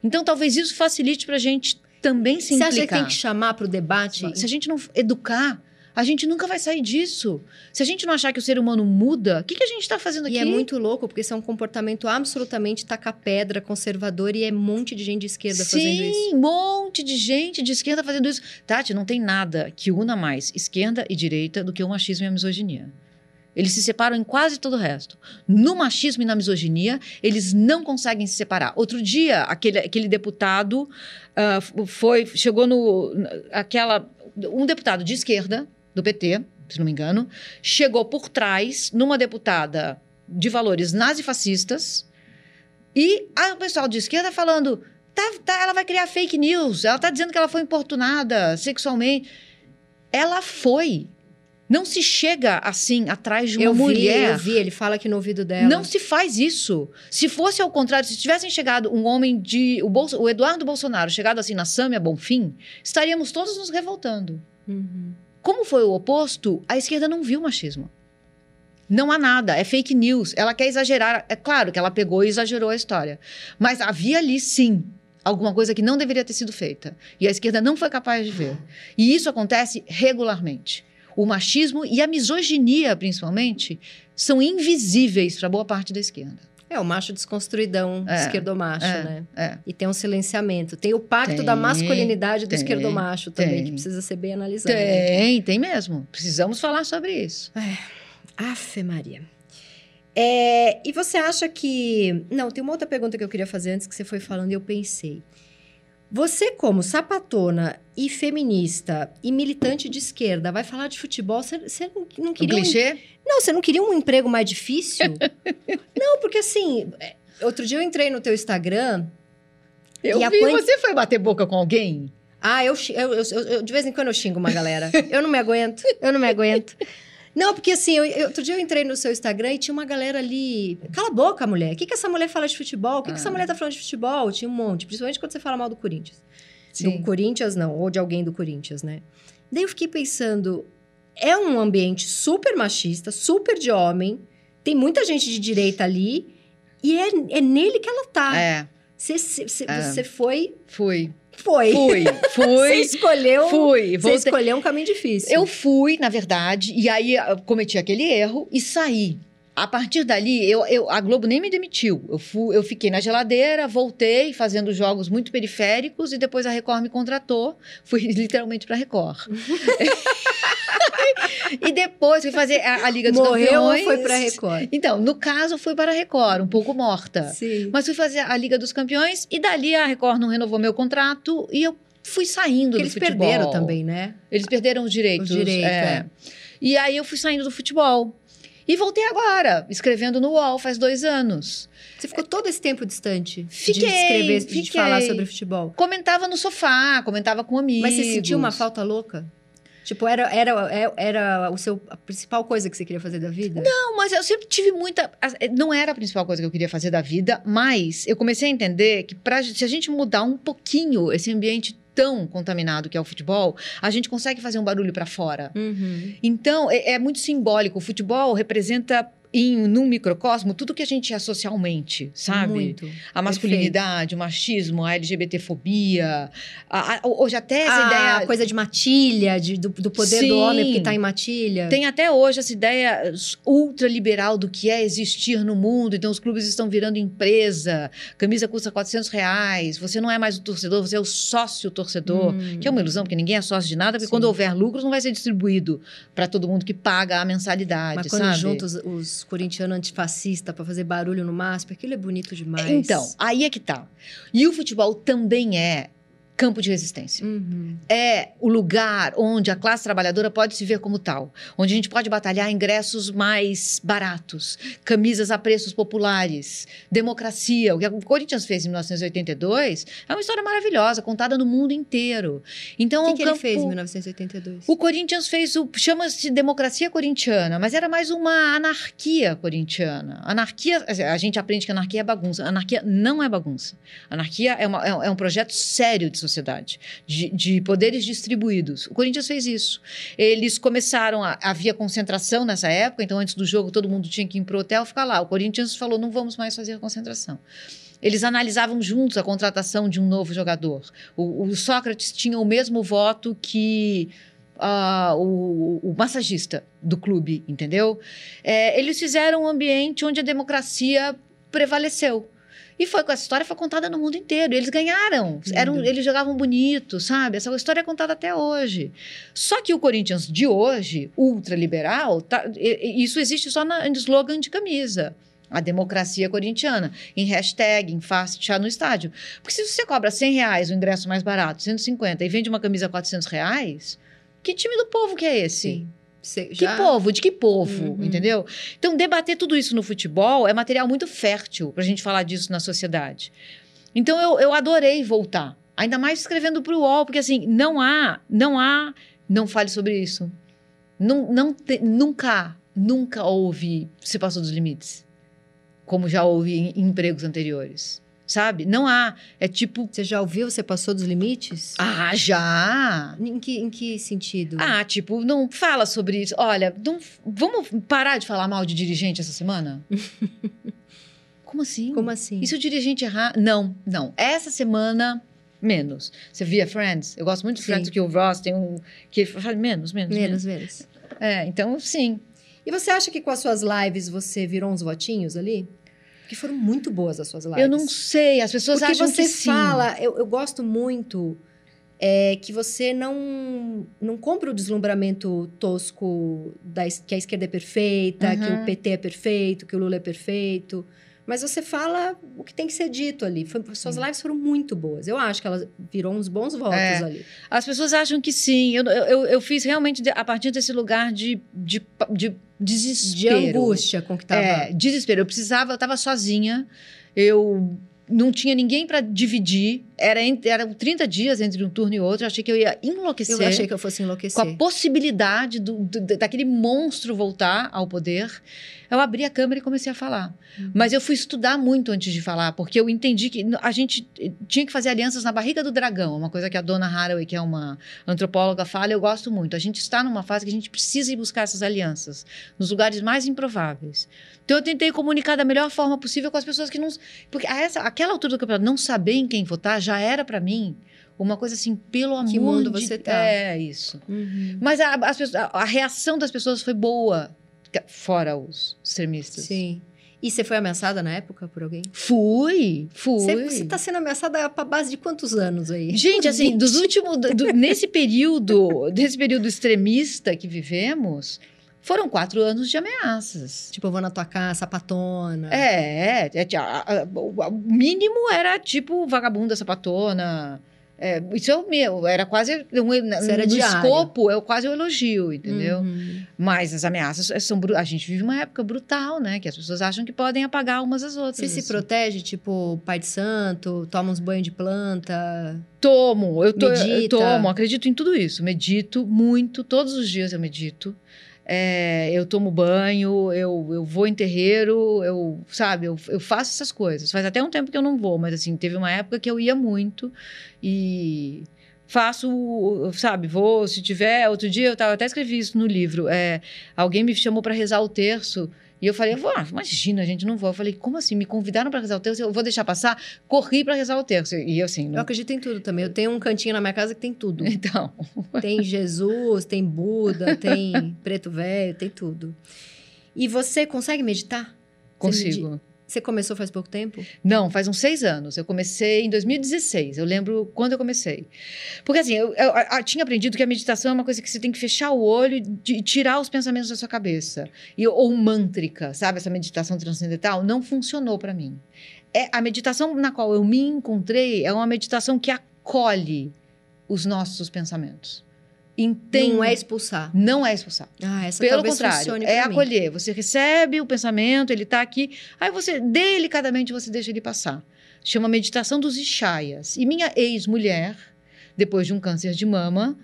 Então, talvez isso facilite para a gente também se Você implicar. Você acha que tem que chamar para o debate? Se a gente não educar, a gente nunca vai sair disso. Se a gente não achar que o ser humano muda, o que, que a gente está fazendo aqui? E é muito louco, porque isso é um comportamento absolutamente taca-pedra, conservador, e é um monte de gente de esquerda Sim, fazendo isso. Sim, um monte de gente de esquerda fazendo isso. Tati, não tem nada que una mais esquerda e direita do que o machismo e a misoginia. Eles se separam em quase todo o resto. No machismo e na misoginia, eles não conseguem se separar. Outro dia, aquele, aquele deputado uh, foi, chegou no. Aquela, um deputado de esquerda, do PT, se não me engano, chegou por trás numa deputada de valores nazifascistas e o pessoal de esquerda falando tá, tá, ela vai criar fake news, ela está dizendo que ela foi importunada sexualmente. Ela foi. Não se chega assim atrás de uma eu mulher. Vi, eu vi, ele fala aqui no ouvido dela. Não se faz isso. Se fosse ao contrário, se tivessem chegado um homem de. O, Bolso, o Eduardo Bolsonaro chegado assim na Sâmia Bonfim, estaríamos todos nos revoltando. Uhum. Como foi o oposto, a esquerda não viu machismo. Não há nada, é fake news. Ela quer exagerar. É claro que ela pegou e exagerou a história. Mas havia ali, sim, alguma coisa que não deveria ter sido feita. E a esquerda não foi capaz de ver. E isso acontece regularmente. O machismo e a misoginia, principalmente, são invisíveis para boa parte da esquerda. É, o macho desconstruidão, é, esquerdomacho, é, né? É. E tem um silenciamento. tem o pacto tem, da masculinidade do tem, esquerdomacho também, tem. que precisa ser bem analisado. Tem, né? tem mesmo. Precisamos falar sobre isso. É. Afe Maria. É, e você acha que... Não, tem uma outra pergunta que eu queria fazer antes que você foi falando e eu pensei. Você, como sapatona e feminista e militante de esquerda, vai falar de futebol? Você, você não, queria. Um clichê? Um... Não, você não queria um emprego mais difícil? não, porque assim. É, outro dia eu entrei no teu Instagram. Eu vi, você foi bater boca com alguém? Ah, eu, eu, eu, eu, de vez em quando eu xingo uma galera. eu não me aguento, eu não me aguento. Não, porque assim, eu, eu, outro dia eu entrei no seu Instagram e tinha uma galera ali. Cala a boca, mulher. O que, que essa mulher fala de futebol? O que, ah. que essa ah. mulher tá falando de futebol? Tinha um monte, principalmente quando você fala mal do Corinthians. Sim. Do Corinthians, não, ou de alguém do Corinthians, né? Daí eu fiquei pensando, é um ambiente super machista, super de homem, tem muita gente de direita ali, e é, é nele que ela tá. É. Você é. foi. Fui. Foi. Fui, fui. Você escolheu. Fui. Você escolheu um caminho difícil. Eu fui, na verdade, e aí eu cometi aquele erro e saí. A partir dali, eu, eu, a Globo nem me demitiu. Eu, fui, eu fiquei na geladeira, voltei fazendo jogos muito periféricos e depois a Record me contratou. Fui literalmente para a Record. e depois fui fazer a, a Liga dos Morreu Campeões. Ou foi para a Record? Então, no caso, fui para a Record, um pouco morta. Sim. Mas fui fazer a Liga dos Campeões e dali a Record não renovou meu contrato e eu fui saindo Porque do eles futebol. Eles perderam também, né? Eles perderam os direitos. Os direitos, é. é. E aí eu fui saindo do futebol. E voltei agora, escrevendo no UOL faz dois anos. Você ficou todo esse tempo distante fiquei, de escrever, fiquei. de falar sobre futebol? Comentava no sofá, comentava com amigos. Mas você sentiu uma falta louca? Tipo, era, era, é, era o seu, a principal coisa que você queria fazer da vida? Não, mas eu sempre tive muita. Não era a principal coisa que eu queria fazer da vida, mas eu comecei a entender que pra, se a gente mudar um pouquinho esse ambiente tão contaminado que é o futebol, a gente consegue fazer um barulho para fora. Uhum. Então, é, é, muito simbólico. O futebol representa em num microcosmo tudo que a gente é socialmente, sabe? Muito. A masculinidade, Perfeito. o machismo, a LGBTfobia, a, a, hoje até essa a ideia a coisa de matilha, de, do, do poder Sim. do homem porque está em matilha. Tem até hoje essa ideia ultraliberal do que é existir no mundo. Então os clubes estão virando empresa, camisa custa 400 reais, você não é mais o torcedor, você é o sócio torcedor, hum. que é uma ilusão porque ninguém é sócio de nada, porque Sim. quando houver lucros não vai ser distribuído para todo mundo que paga a mensalidade, Mas quando sabe? juntos os corintiano antifascista para fazer barulho no MASP, aquilo é bonito demais. Então, aí é que tá. E o futebol também é campo de resistência. Uhum. É o lugar onde a classe trabalhadora pode se ver como tal, onde a gente pode batalhar ingressos mais baratos, camisas a preços populares, democracia. O que o Corinthians fez em 1982 é uma história maravilhosa, contada no mundo inteiro. Então, O é que, um que ele campo- fez em 1982? o Corinthians fez o chama-se democracia corintiana, mas era mais uma anarquia corintiana. Anarquia, a gente aprende que anarquia é bagunça. Anarquia não é bagunça. Anarquia é, uma- é um- é um projeto sério de sociedade, de, de poderes distribuídos. O Corinthians fez isso. Eles começaram a havia concentração nessa época, então antes do jogo todo mundo tinha que ir para o hotel ficar lá. O Corinthians falou não vamos mais fazer concentração. Eles analisavam juntos a contratação de um novo jogador. O, o Sócrates tinha o mesmo voto que ah, o, o massagista do clube, entendeu? É, eles fizeram um ambiente onde a democracia prevaleceu. E foi com essa história foi contada no mundo inteiro. Eles ganharam. Eram, eles jogavam bonito, sabe? Essa história é contada até hoje. Só que o Corinthians de hoje, ultraliberal, tá, isso existe só na, em slogan de camisa. A democracia corintiana, em hashtag, em fast chá no estádio. Porque se você cobra 100 reais o ingresso mais barato, 150, e vende uma camisa a 400 reais, que time do povo que é esse? Sim. Você Que povo? De que povo? Uhum. Entendeu? Então, debater tudo isso no futebol é material muito fértil para a gente falar disso na sociedade. Então, eu, eu adorei voltar. Ainda mais escrevendo para o UOL, porque assim, não há, não há, não fale sobre isso. Não, não te- nunca, nunca houve se passou dos limites. Como já houve em empregos anteriores. Sabe? Não há. É tipo, Você já ouviu? Você passou dos limites? ah, já! Em que, em que sentido? Ah, tipo, não fala sobre isso. Olha, não- vamos parar de falar mal de dirigente essa semana? Como assim? Como assim? E se o dirigente errar? Não, não. Essa semana, menos. Você via Friends? Eu gosto muito de. Friends, que o Ross tem um... Que fala menos, menos, menos. Menos, menos. É, então, sim. E você acha que com as suas lives você virou uns votinhos ali? Porque foram muito boas as suas lives. Eu não sei, as pessoas Porque acham você que sim. fala, eu, eu gosto muito é, que você não, não compra o deslumbramento tosco da, que a esquerda é perfeita, que Uhum. o PT é perfeito, que o Lula é perfeito. Mas você fala o que tem que ser dito ali. Foi- suas lives foram muito boas. Eu acho que elas virou uns bons votos É. ali. As pessoas acham que sim. Eu, eu, eu fiz realmente a partir desse lugar de, de, de De desespero. angústia com que tava. É, desespero. Eu precisava, eu estava sozinha, eu não tinha ninguém para dividir. Era, eram 30 dias entre um turno e outro. Eu achei que eu ia enlouquecer. eu achei que eu fosse com enlouquecer. a possibilidade do, do- daquele monstro voltar ao poder, eu abri a câmera e comecei a falar. Uhum. Mas eu fui estudar muito antes de falar, porque eu entendi que a gente tinha que fazer alianças na barriga do dragão, uma coisa que a dona Haraway, que é uma antropóloga, fala, eu gosto muito. A gente está numa fase que a gente precisa ir buscar essas alianças, nos lugares mais improváveis. Então eu tentei comunicar da melhor forma possível com as pessoas que não. Porque a essa, aquela altura do campeonato, não saber em quem votar já era para mim uma coisa assim, pelo amor Que mundo de você tá. É isso. Uhum. Mas a, as pessoas- a- a reação das pessoas foi boa, fora os extremistas. Sim. E você foi ameaçada na época por alguém? Fui, fui. Você, você tá sendo ameaçada pra base de quantos anos aí? Gente, assim, 20. dos últimos. do- nesse período, desse período extremista que vivemos, foram quatro anos de ameaças. Tipo, eu vou na tua casa, sapatona. É, é, é, a- a- o mínimo era tipo vagabunda sapatona. É, isso é o meu, era quase um, era no diário. escopo, é quase um elogio, entendeu? Uhum. Mas as ameaças são bru- a gente vive uma época brutal, né? Que as pessoas acham que podem apagar umas às outras. Você se protege, tipo, pai de santo, toma uns banhos de planta. Tomo, eu, to, eu tomo, acredito em tudo isso. Medito muito, todos os dias eu medito. É, eu tomo banho, eu, eu vou em terreiro, eu, sabe, eu, eu faço essas coisas. Faz até um tempo que eu não vou, mas assim, teve uma época que eu ia muito e faço, sabe, vou, se tiver, outro dia eu, tava, até escrevi isso no livro, é, alguém me chamou para rezar o terço e eu falei, vou, ah, imagina, gente, não vou. Eu falei, como assim? Me convidaram para rezar o terço, eu vou deixar passar? Corri para rezar o terço. E eu assim, Eu não... acredito em tudo também. Eu tenho um cantinho na minha casa que tem tudo. então, Tem Jesus, tem Buda, tem preto velho, tem tudo. E você consegue meditar? Consigo. Você começou faz pouco tempo? Não, faz uns seis anos. Eu comecei em 2016. Eu lembro quando eu comecei. Porque assim, eu, eu- eu tinha aprendido que a meditação é uma coisa que você tem que fechar o olho e tirar os pensamentos da sua cabeça. E, ou mântrica, sabe? Essa meditação transcendental não funcionou para mim. É, a meditação na qual eu me encontrei é uma meditação que acolhe os nossos pensamentos. Entende. Não é expulsar. Não é expulsar. Ah, essa Pelo contrário, é mim. acolher. Você recebe o pensamento, ele está aqui, aí você, delicadamente, você deixa ele passar. Chama meditação dos Ishayas. E minha ex-mulher, depois de um câncer de mama,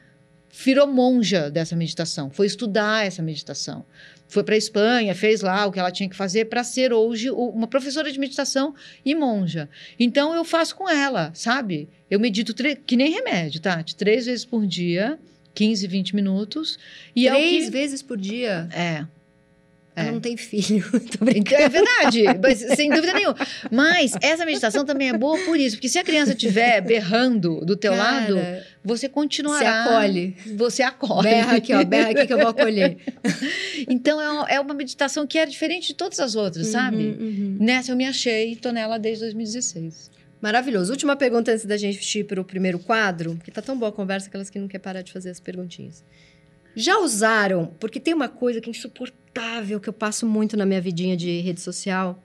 virou monja dessa meditação, foi estudar essa meditação. Foi para a Espanha, fez lá o que ela tinha que fazer para ser hoje uma professora de meditação e monja. Então eu faço com ela, sabe? Eu medito que nem remédio, Tati, três vezes por dia, 15, 20 minutos. E é Três que... vezes por dia. É. É. não tem filho. Então, é verdade, mas, sem dúvida nenhuma. Mas essa meditação também é boa por isso, porque se a criança estiver berrando do teu lado, Cara, você Você continuará. acolhe. Você acolhe. Berra aqui, ó. Berra aqui que eu vou acolher. Então é uma, é uma meditação que é diferente de todas as outras, sabe? Uhum, uhum. Nessa eu me achei e tô nela desde 2016. Maravilhoso. Última pergunta antes da gente ir para o primeiro quadro, porque tá tão boa a conversa aquelas que não quer parar de fazer as perguntinhas. Já usaram, porque tem uma coisa que é insuportável que eu passo muito na minha vidinha de rede social.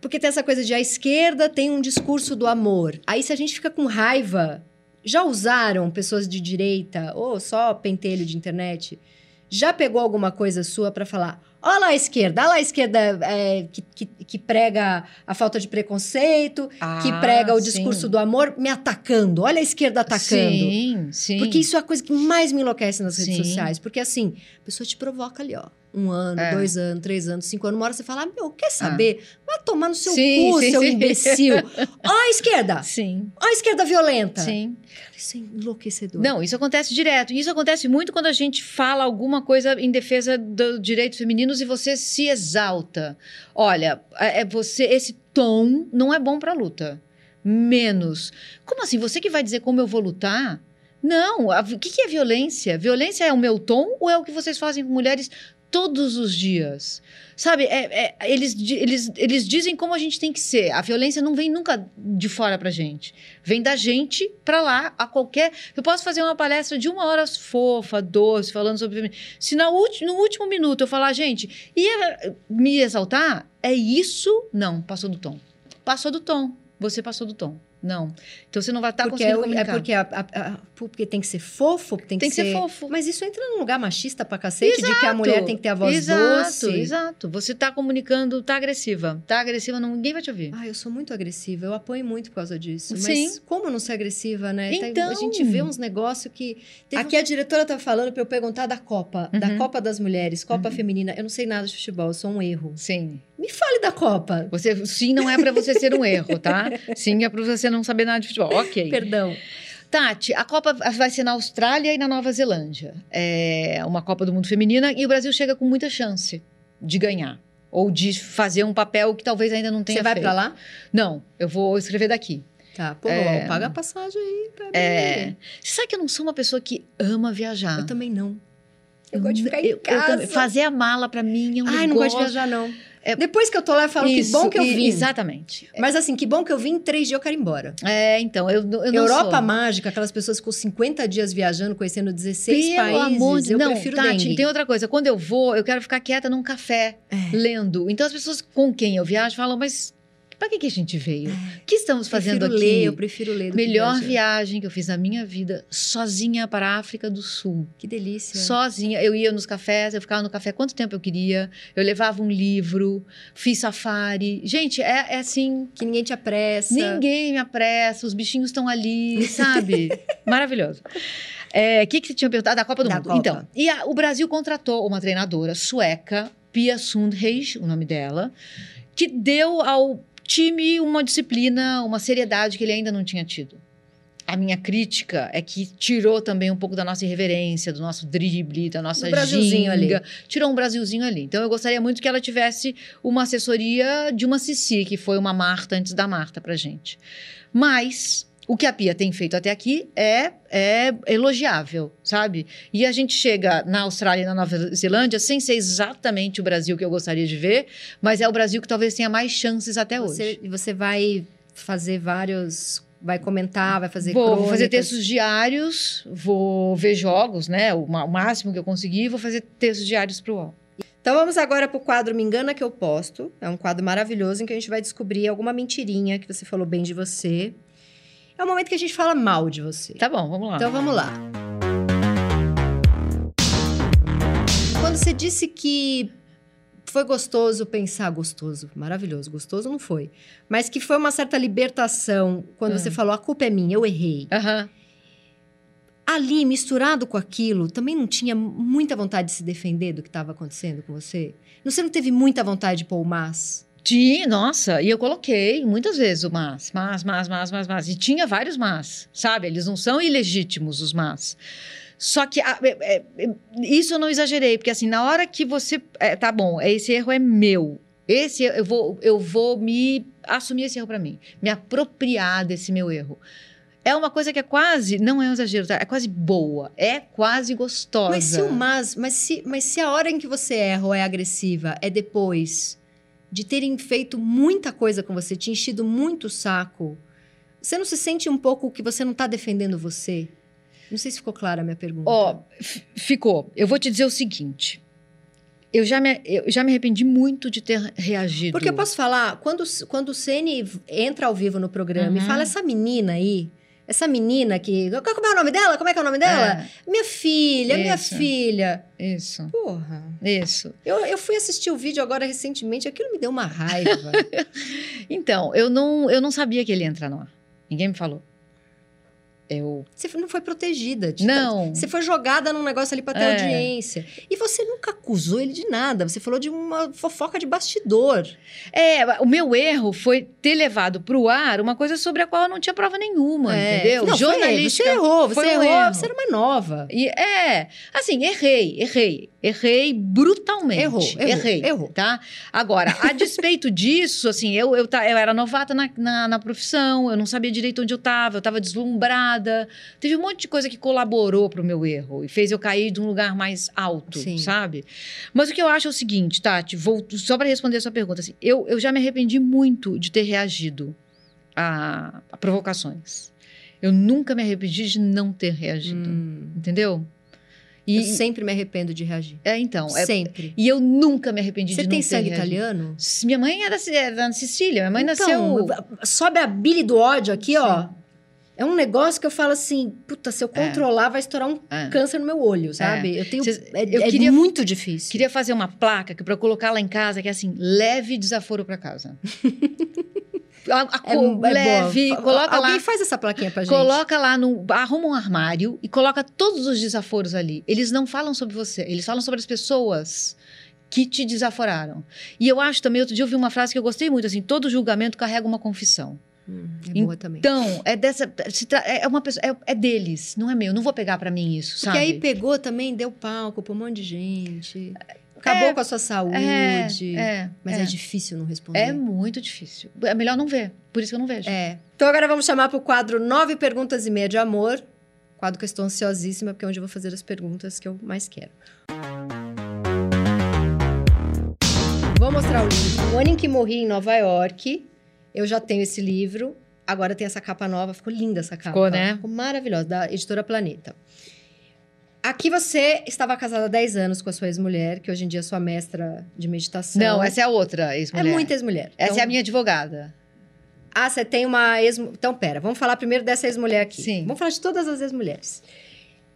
Porque tem essa coisa de a esquerda tem um discurso do amor. Aí se a gente fica com raiva, já usaram pessoas de direita ou só pentelho de internet? Já pegou alguma coisa sua para falar? Olha lá a esquerda, olha lá a esquerda é, que, que, que prega a falta de preconceito, que prega o discurso do amor me atacando. Olha a esquerda atacando. Sim, sim. Porque isso é a coisa que mais me enlouquece nas redes Sim. sociais. Porque assim, a pessoa te provoca ali, ó. Um ano, É. dois anos, três anos, cinco anos. Uma hora você fala, ah, meu, quer saber? Vai tomar no seu Sim, cu, sim, seu sim. imbecil. Ó a esquerda! Sim, Ó a esquerda violenta. sim. Isso é enlouquecedor. Não, isso acontece direto. Isso acontece muito quando a gente fala alguma coisa em defesa dos direitos femininos e você se exalta. Olha, é é você esse tom não é bom para luta. Menos. Como assim? Você que vai dizer como eu vou lutar? Não. O que, que é violência? Violência é o meu tom ou é o que vocês fazem com mulheres todos os dias? Sabe, é- é- eles, eles, eles dizem como a gente tem que ser. A violência não vem nunca de fora pra gente. Vem da gente pra lá, a qualquer. Eu posso fazer uma palestra de uma hora fofa, doce, falando sobre. Se na ulti- no último minuto eu falar, gente, ia me exaltar, é isso? Não, passou do tom. Passou do tom. Você passou do tom. Não. Então você não vai estar porque é, conseguindo o- é comunicar. porque, a- a- a- porque tem que ser fofo, tem, Tem que ser ser fofo. Mas isso entra num lugar machista pra cacete, de que a mulher tem que ter a voz exato, doce. Exato, Você tá comunicando, tá agressiva. Tá agressiva, ninguém vai te ouvir. Ah, eu sou muito agressiva, eu apoio muito por causa disso. Sim. Mas como não ser agressiva, né? Tá- Então. A gente vê uns negócios que. Aqui a diretora tá falando pra eu perguntar da Copa, da Uhum. Copa das Mulheres, Copa Feminina. Eu não sei nada de futebol, eu sou um erro. Sim. Me fale da Copa. Você, sim, não é pra você ser um erro, tá? Sim, é pra você não saber nada de futebol. Ok. Perdão. Tati, a Copa vai ser na Austrália e na Nova Zelândia. É uma Copa do Mundo Feminina e o Brasil chega com muita chance de ganhar. Ou de fazer um papel que talvez ainda não tenha Você vai pra lá? Não, eu vou escrever daqui. Tá, pô, É. paga a passagem aí pra mim. É. Você sabe que eu não sou uma pessoa que ama viajar. Eu também não. Eu gosto de ficar Eu- em eu casa. também- fazer a mala pra mim é um Ai, não gosto de negócio- viajar, não. É- Depois que eu tô lá, eu falo Isso, que bom que eu vim. Exatamente. Mas assim, que bom que eu vim, três dias eu quero ir embora. É, então, eu, eu não Europa sou. mágica, aquelas pessoas com 50 dias viajando, conhecendo 16 Pelo países. amor de eu não, prefiro Tati, dengue. tem outra coisa. Quando eu vou, eu quero ficar quieta num café, É. lendo. Então as pessoas com quem eu viajo falam, mas pra que, que a gente veio? O que estamos fazendo prefiro aqui? ler, eu prefiro ler do que Melhor viajar. viagem que eu fiz na minha vida, sozinha para a África do Sul. Que delícia. Sozinha. Eu ia nos cafés, eu ficava no café quanto tempo eu queria. Eu levava um livro, fiz safari. Gente, é, é assim. Que ninguém te apressa. Ninguém me apressa, os bichinhos estão ali, sabe? Maravilhoso. O que, que você tinha perguntado? Da Copa do Da Mundo. Copa. Então, e a- o Brasil contratou uma treinadora sueca, Pia Sundhage, o nome dela, que deu ao time uma disciplina, uma seriedade que ele ainda não tinha tido. A minha crítica é que tirou também um pouco da nossa irreverência, do nosso drible, da nossa Do Brasilzinho ginga. ali. Tirou um Brasilzinho ali. Então eu gostaria muito que ela tivesse uma assessoria de uma Cici, que foi uma Marta antes da Marta pra gente. Mas o que a Pia tem feito até aqui é, é elogiável, sabe? E a gente chega na Austrália e na Nova Zelândia sem ser exatamente o Brasil que eu gostaria de ver, mas é o Brasil que talvez tenha mais chances até hoje. Você, você vai fazer vários. Vai comentar, vai fazer Vou, vou fazer textos diários, vou ver jogos, né? O, o máximo que eu conseguir, vou fazer textos diários pro UOL. Então vamos agora pro quadro Me Engana Que Eu Posto. É um quadro maravilhoso em que a gente vai descobrir alguma mentirinha que você falou bem de você. É o momento que a gente fala mal de você. Tá bom, vamos lá. Então vamos lá. Quando você disse que foi gostoso pensar, gostoso, maravilhoso, gostoso não foi, mas que foi uma certa libertação quando Hum. você falou a culpa é minha, eu errei. Aham. Ali, misturado com aquilo, também não tinha muita vontade de se defender do que estava acontecendo com você? Você não teve muita vontade de pôr o mas? Tinha, nossa, e eu coloquei muitas vezes o mas, mas, mas, mas, mas, mas. E tinha vários mas, sabe? Eles não são ilegítimos, os mas. Só que ah, é, é, é, isso eu não exagerei, porque assim, na hora que você. é, tá bom, esse erro é meu. Esse eu vou, eu vou me assumir esse erro para mim, me apropriar desse meu erro. É uma coisa que é quase, não é um exagero, tá? É quase boa, é quase gostosa. Mas se o mas, mas se, mas se a hora em que você erra ou é agressiva é depois de terem feito muita coisa com você, te enchido muito o saco, você não se sente um pouco que você não está defendendo você? Não sei se ficou clara a minha pergunta. Ó, f- ficou. Eu vou te dizer o seguinte. Eu já, me, eu já me arrependi muito de ter reagido. Porque eu posso falar, quando, quando o Ceni entra ao vivo no programa e Uhum. fala essa menina aí, essa menina que. Como é o nome dela? Como é que é o nome dela? Minha filha, minha Isso. filha. É, isso, Porra. isso. Eu, eu fui assistir o vídeo agora recentemente, aquilo me deu uma raiva. Então, eu não, eu não sabia que ele ia entrar no ar. Ninguém me falou. Eu. Você não foi protegida. Não. Você foi jogada num negócio ali pra ter É. audiência. E você nunca acusou ele de nada. Você falou de uma fofoca de bastidor. É, o meu erro foi ter levado pro ar uma coisa sobre a qual eu não tinha prova nenhuma, É. entendeu? Não, Jornalística. Foi, você errou, você foi errou. erro. Você era uma nova. E é, assim, errei, errei, errei brutalmente. Errou, errou, errei, errou. tá? Agora, a despeito disso, assim, eu, eu, eu era novata na, na, na profissão, eu não sabia direito onde eu estava, eu estava deslumbrada. Teve um monte de coisa que colaborou pro meu erro e fez eu cair de um lugar mais alto, Sim. sabe? Mas o que eu acho é o seguinte, Tati, volto, só para responder a sua pergunta, assim, eu, eu já me arrependi muito de ter reagido a, a provocações. Eu nunca me arrependi de não ter reagido. Hum. Entendeu? E, Eu sempre me arrependo de reagir. é, então. é- sempre. e eu nunca me arrependi Você de tem não ter sangue reagido. italiano? S- Minha mãe era, era da Sicília. Minha mãe Então, nasceu. sobe a bile do ódio aqui, ó. É um negócio que eu falo assim, puta, se eu É. controlar, vai estourar um É. câncer no meu olho, sabe? Eu tenho. Cês- é eu é queria- muito difícil. Queria fazer uma placa que para colocar lá em casa, que é assim: leve desaforo para casa. a, a É, cor, é leve, boa. coloca Alguém lá. faz essa plaquinha pra gente. Coloca lá no. Arruma um armário e coloca todos os desaforos ali. Eles não falam sobre você, eles falam sobre as pessoas que te desaforaram. E eu acho também, outro dia eu vi uma frase que eu gostei muito, assim: todo julgamento carrega uma confissão. Hum, é boa também. Então, é dessa. tra- é uma pessoa. É, é deles, não é meu. Não vou pegar pra mim isso, Porque sabe? aí pegou também, deu palco pra um monte de gente. Acabou É, com a sua saúde. é, é, Mas é. é. difícil não responder. É muito difícil. É melhor não ver. Por isso que eu não vejo. É. Então agora vamos chamar pro quadro Nove Perguntas e Meia de Amor. Quadro que eu estou ansiosíssima, porque é onde eu vou fazer as perguntas que eu mais quero. Vou mostrar o livro. O ano em que morri em Nova York. Eu já tenho esse livro. Agora tem essa capa nova. Ficou linda essa capa. Ficou, né? Ficou maravilhosa, da editora Planeta. Aqui você estava casada há 10 anos com a sua ex-mulher, que hoje em dia é sua mestra de meditação. Não, essa é a outra é ex-mulher. muita ex-mulher. Essa Então- é a minha advogada. ah, você tem uma ex... Então, pera, vamos falar primeiro dessa ex-mulher aqui. Sim. Vamos falar de todas as ex-mulheres.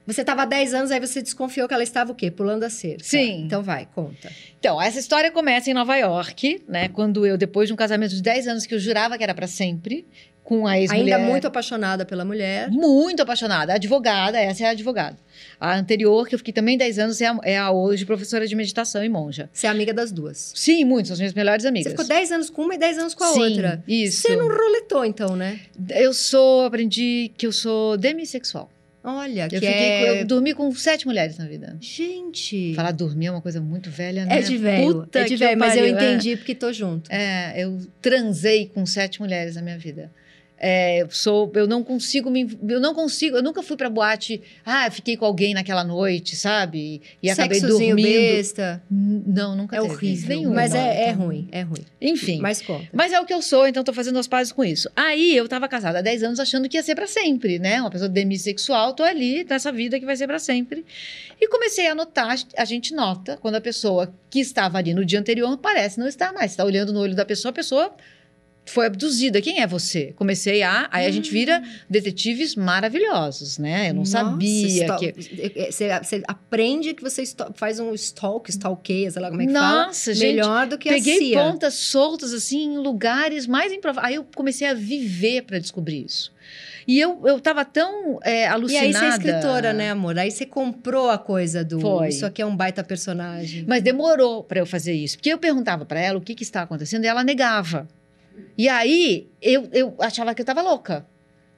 Você estava há 10 anos, aí você desconfiou que ela estava o quê? Pulando a cerca. Sim. Então vai, conta. Então, essa história começa em Nova York, né? Quando eu, depois de um casamento de 10 anos que eu jurava que era pra sempre, com a ex-mulher. Ainda muito apaixonada pela mulher. Muito apaixonada. Advogada, essa é a advogada. A anterior, que eu fiquei também 10 anos, é a, é a hoje professora de meditação e monja. Você é amiga das duas. Sim, muito, são as minhas melhores Você amigas. ficou 10 anos com uma e 10 anos com a Sim, outra. Isso. Você não roletou, então, né? Eu sou, aprendi que eu sou demissexual. Olha, que Eu, fiquei, é... eu dormi com sete mulheres na vida. Gente... Falar dormir é uma coisa muito velha, né? É de velho, Puta é de que velho, mas eu pariu, é. entendi porque tô junto. É, eu transei com sete mulheres na minha vida. É, eu sou, eu não consigo me, eu não consigo, eu nunca fui pra boate, ah, fiquei com alguém naquela noite, sabe? E acabei Sexozinho dormindo. besta. Não, nunca É horrível. Nenhuma. Mas é, é ruim, é ruim. Enfim. Mas... Mas conta. é o que eu sou, então tô fazendo as pazes com isso. Aí eu tava casada há 10 anos achando que ia ser pra sempre, né? Uma pessoa demissexual, tô ali nessa vida que vai ser pra sempre. E comecei a notar, a gente nota quando a pessoa que estava ali no dia anterior parece não estar mais. Você tá olhando no olho da pessoa, a pessoa foi abduzida. Quem é você? Comecei a. Aí a gente vira detetives maravilhosos, né? Eu não Nossa, sabia stal- que. Você, você aprende que você faz um stalk, stalkeia, sei lá como é que Nossa, fala. gente, Melhor do que a Peguei pontas soltas, assim, em lugares mais improváveis. Aí eu comecei a viver para descobrir isso. E eu, eu tava tão é, E alucinada. aí você é escritora, né, amor? Aí você comprou a coisa do... Foi. Isso aqui é um baita personagem. Mas demorou para eu fazer isso. Porque eu perguntava para ela o que, que estava acontecendo e ela negava. E aí eu, eu achava que eu estava louca.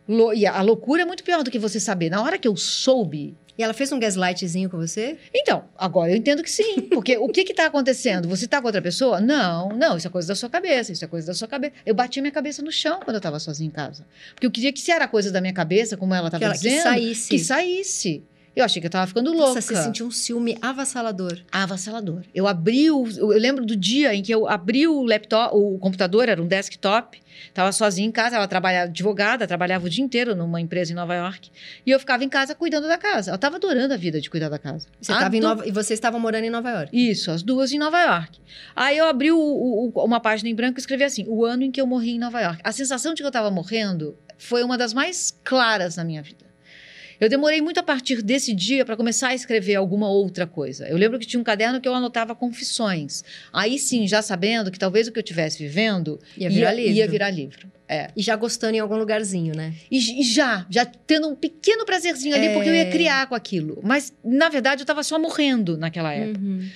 Lou- e a loucura é muito pior do que você saber. Na hora que eu soube. E ela fez um gaslightzinho com você? Então, agora eu entendo que sim. Porque o que está acontecendo? Você está com outra pessoa? Não, não, isso é coisa da sua cabeça, isso é coisa da sua cabeça. Eu bati a minha cabeça no chão quando eu estava sozinha em casa. Porque eu queria que se era coisa da minha cabeça, como ela Que, estava ela, que dizendo, saísse. que saísse. Eu achei que eu estava ficando louca. Nossa, você sentiu um ciúme avassalador. avassalador. Eu abri o, eu lembro do dia em que eu abri o laptop, o computador era um desktop, estava sozinha em casa, ela trabalhava advogada, trabalhava o dia inteiro numa empresa em Nova York, e eu ficava em casa cuidando da casa. Eu estava adorando a vida de cuidar da casa. Você tava Ado- Nova... E você estava morando em Nova York. Isso, as duas em Nova York. Aí eu abri o- o- uma página em branco e escrevi assim: o ano em que eu morri em Nova York. A sensação de que eu estava morrendo foi uma das mais claras na minha vida. Eu demorei muito a partir desse dia para começar a escrever alguma outra coisa. Eu lembro que tinha um caderno que eu anotava confissões. Aí sim, já sabendo que talvez o que eu estivesse vivendo Ia virar livro. ia virar livro. É. E já gostando em algum lugarzinho, né? E, e já, já tendo um pequeno prazerzinho ali, É. porque eu ia criar com aquilo. Mas, na verdade, eu estava só morrendo naquela época. Uhum.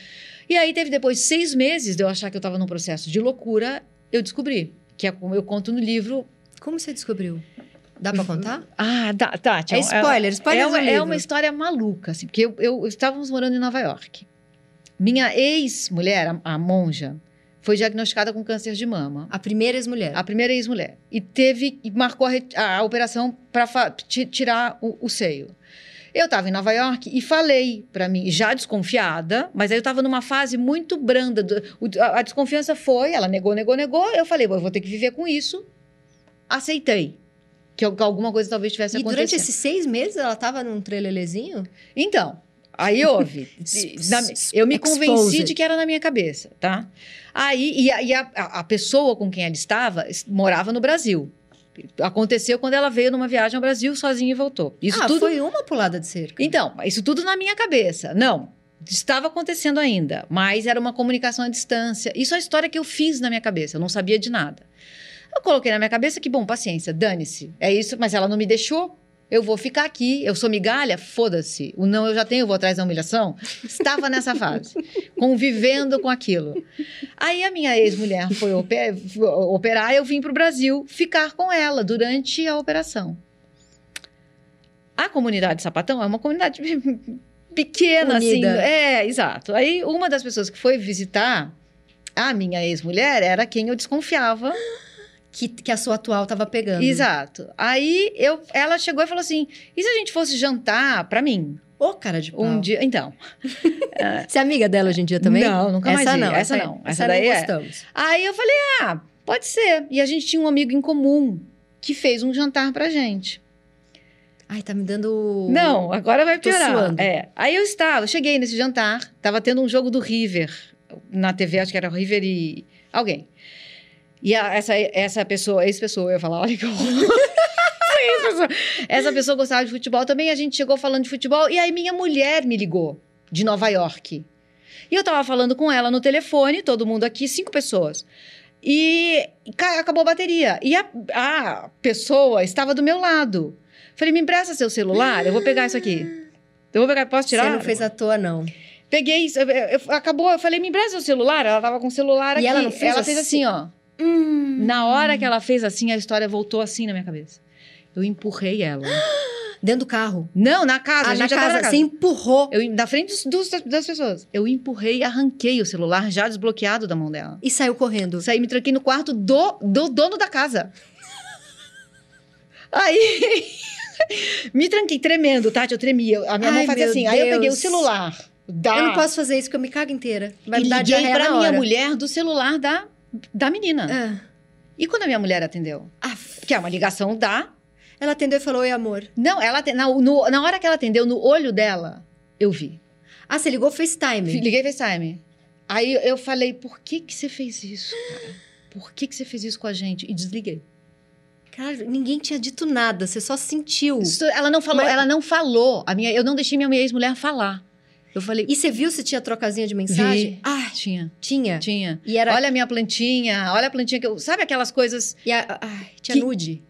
E aí teve depois seis meses de eu achar que eu estava num processo de loucura, eu descobri. Que é como eu conto no livro. Como você descobriu? Dá pra contar? Ah, tá, tá. É spoiler, spoiler É uma, é uma história maluca, assim, porque eu, eu- estávamos morando em Nova York. Minha ex-mulher, a, a monja, foi diagnosticada com câncer de mama. A primeira ex-mulher. A primeira ex-mulher. E teve, e marcou a, a- operação para tirar o, o seio. Eu estava em Nova York e falei para mim, já desconfiada, mas aí eu estava numa fase muito branda. do- a, a desconfiança foi, ela negou, negou, negou. Eu falei, "Bom, eu vou ter que viver com isso. Aceitei. Que al- que alguma coisa talvez tivesse E acontecido. durante esses seis meses ela tava num trelelezinho? Então, aí houve. Na- eu me convenci Exposed. de que era na minha cabeça, tá? Aí, e, a, e a- a- pessoa com quem ela estava es- morava no Brasil. Aconteceu quando ela veio numa viagem ao Brasil sozinha e voltou. Isso ah, tudo. foi uma pulada de cerca. Então, isso tudo na minha cabeça. Não, estava acontecendo ainda, mas era uma comunicação à distância. Isso é a história que eu fiz na minha cabeça, eu não sabia de nada. Eu coloquei na minha cabeça que, bom, paciência, dane-se. É isso, mas ela não me deixou. Eu vou ficar aqui, eu sou migalha, foda-se. O não eu já tenho, eu vou atrás da humilhação. Estava nessa fase, convivendo com aquilo. Aí a minha ex-mulher foi ope- foi operar, eu vim para o Brasil ficar com ela durante a operação. A comunidade Sapatão é uma comunidade pequena, assim. Unida. É, exato. Aí uma das pessoas que foi visitar a minha ex-mulher era quem eu desconfiava. Que, que a sua atual tava pegando. Exato. Aí eu, ela chegou e falou assim: e se a gente fosse jantar pra mim? Ô, cara de pau. Um dia. Então. Você é amiga dela hoje em dia também? Não, nunca mais essa não. Essa não. Essa Essa daí não é. gostamos. Aí eu falei: ah, pode ser. E a gente tinha um amigo em comum que fez um jantar pra gente. Ai, tá me dando... Não, agora vai piorar. É. Aí eu estava, eu cheguei nesse jantar, tava tendo um jogo do River na TV, acho que era o River e alguém. E a- essa, essa pessoa, ex-pessoa, eu ia falar, olha que horror. Essa pessoa gostava de futebol também, a gente chegou falando de futebol, e aí minha mulher me ligou, de Nova York. E eu tava falando com ela no telefone, todo mundo aqui, cinco pessoas. E ca- acabou a bateria. E a, a pessoa estava do meu lado. Falei, me empresta seu celular, eu vou pegar isso aqui. Eu vou pegar, posso tirar? Você não fez à toa, não. Peguei isso, eu- eu- acabou, eu falei, me empresta seu celular. Ela tava com o celular E aqui. ela não fez Ela fez assim? assim, ó. Hum. Na hora que ela fez assim, a história voltou assim na minha cabeça. Eu empurrei ela. Dentro do carro. Não, na casa, ah, na casa. na Você empurrou Eu, na frente dos, dos- das pessoas. Eu empurrei e arranquei o celular já desbloqueado da mão dela. e saiu correndo. Saí, me tranquei no quarto do, do dono da casa. Aí, me tranquei, tremendo, Tati, eu tremia. A minha Ai, mão fazia assim. Aí eu peguei o Deus. celular. Da... Eu não posso fazer isso porque eu me cago inteira. Vai e me dar liguei pra minha mulher do celular da, da menina. Ah. E quando a minha mulher atendeu? Que é uma ligação da... Ela atendeu e falou, oi, amor. Não, ela na, no- na hora que ela atendeu, no olho dela, eu vi. Ah, você ligou FaceTime. Liguei FaceTime. Aí eu falei, por que que você fez isso, cara? por que, que você fez isso com a gente? E desliguei. Cara, ninguém tinha dito nada, você só sentiu. Isso- ela não falou, Mas- ela não falou. A minha, eu não deixei minha ex-mulher falar. Eu falei, E você viu se tinha trocazinha de mensagem? Vi. Ah, tinha, tinha. tinha. E era. Olha a minha plantinha, olha a plantinha que eu. Sabe aquelas coisas. E a, ai, tinha Que- nude.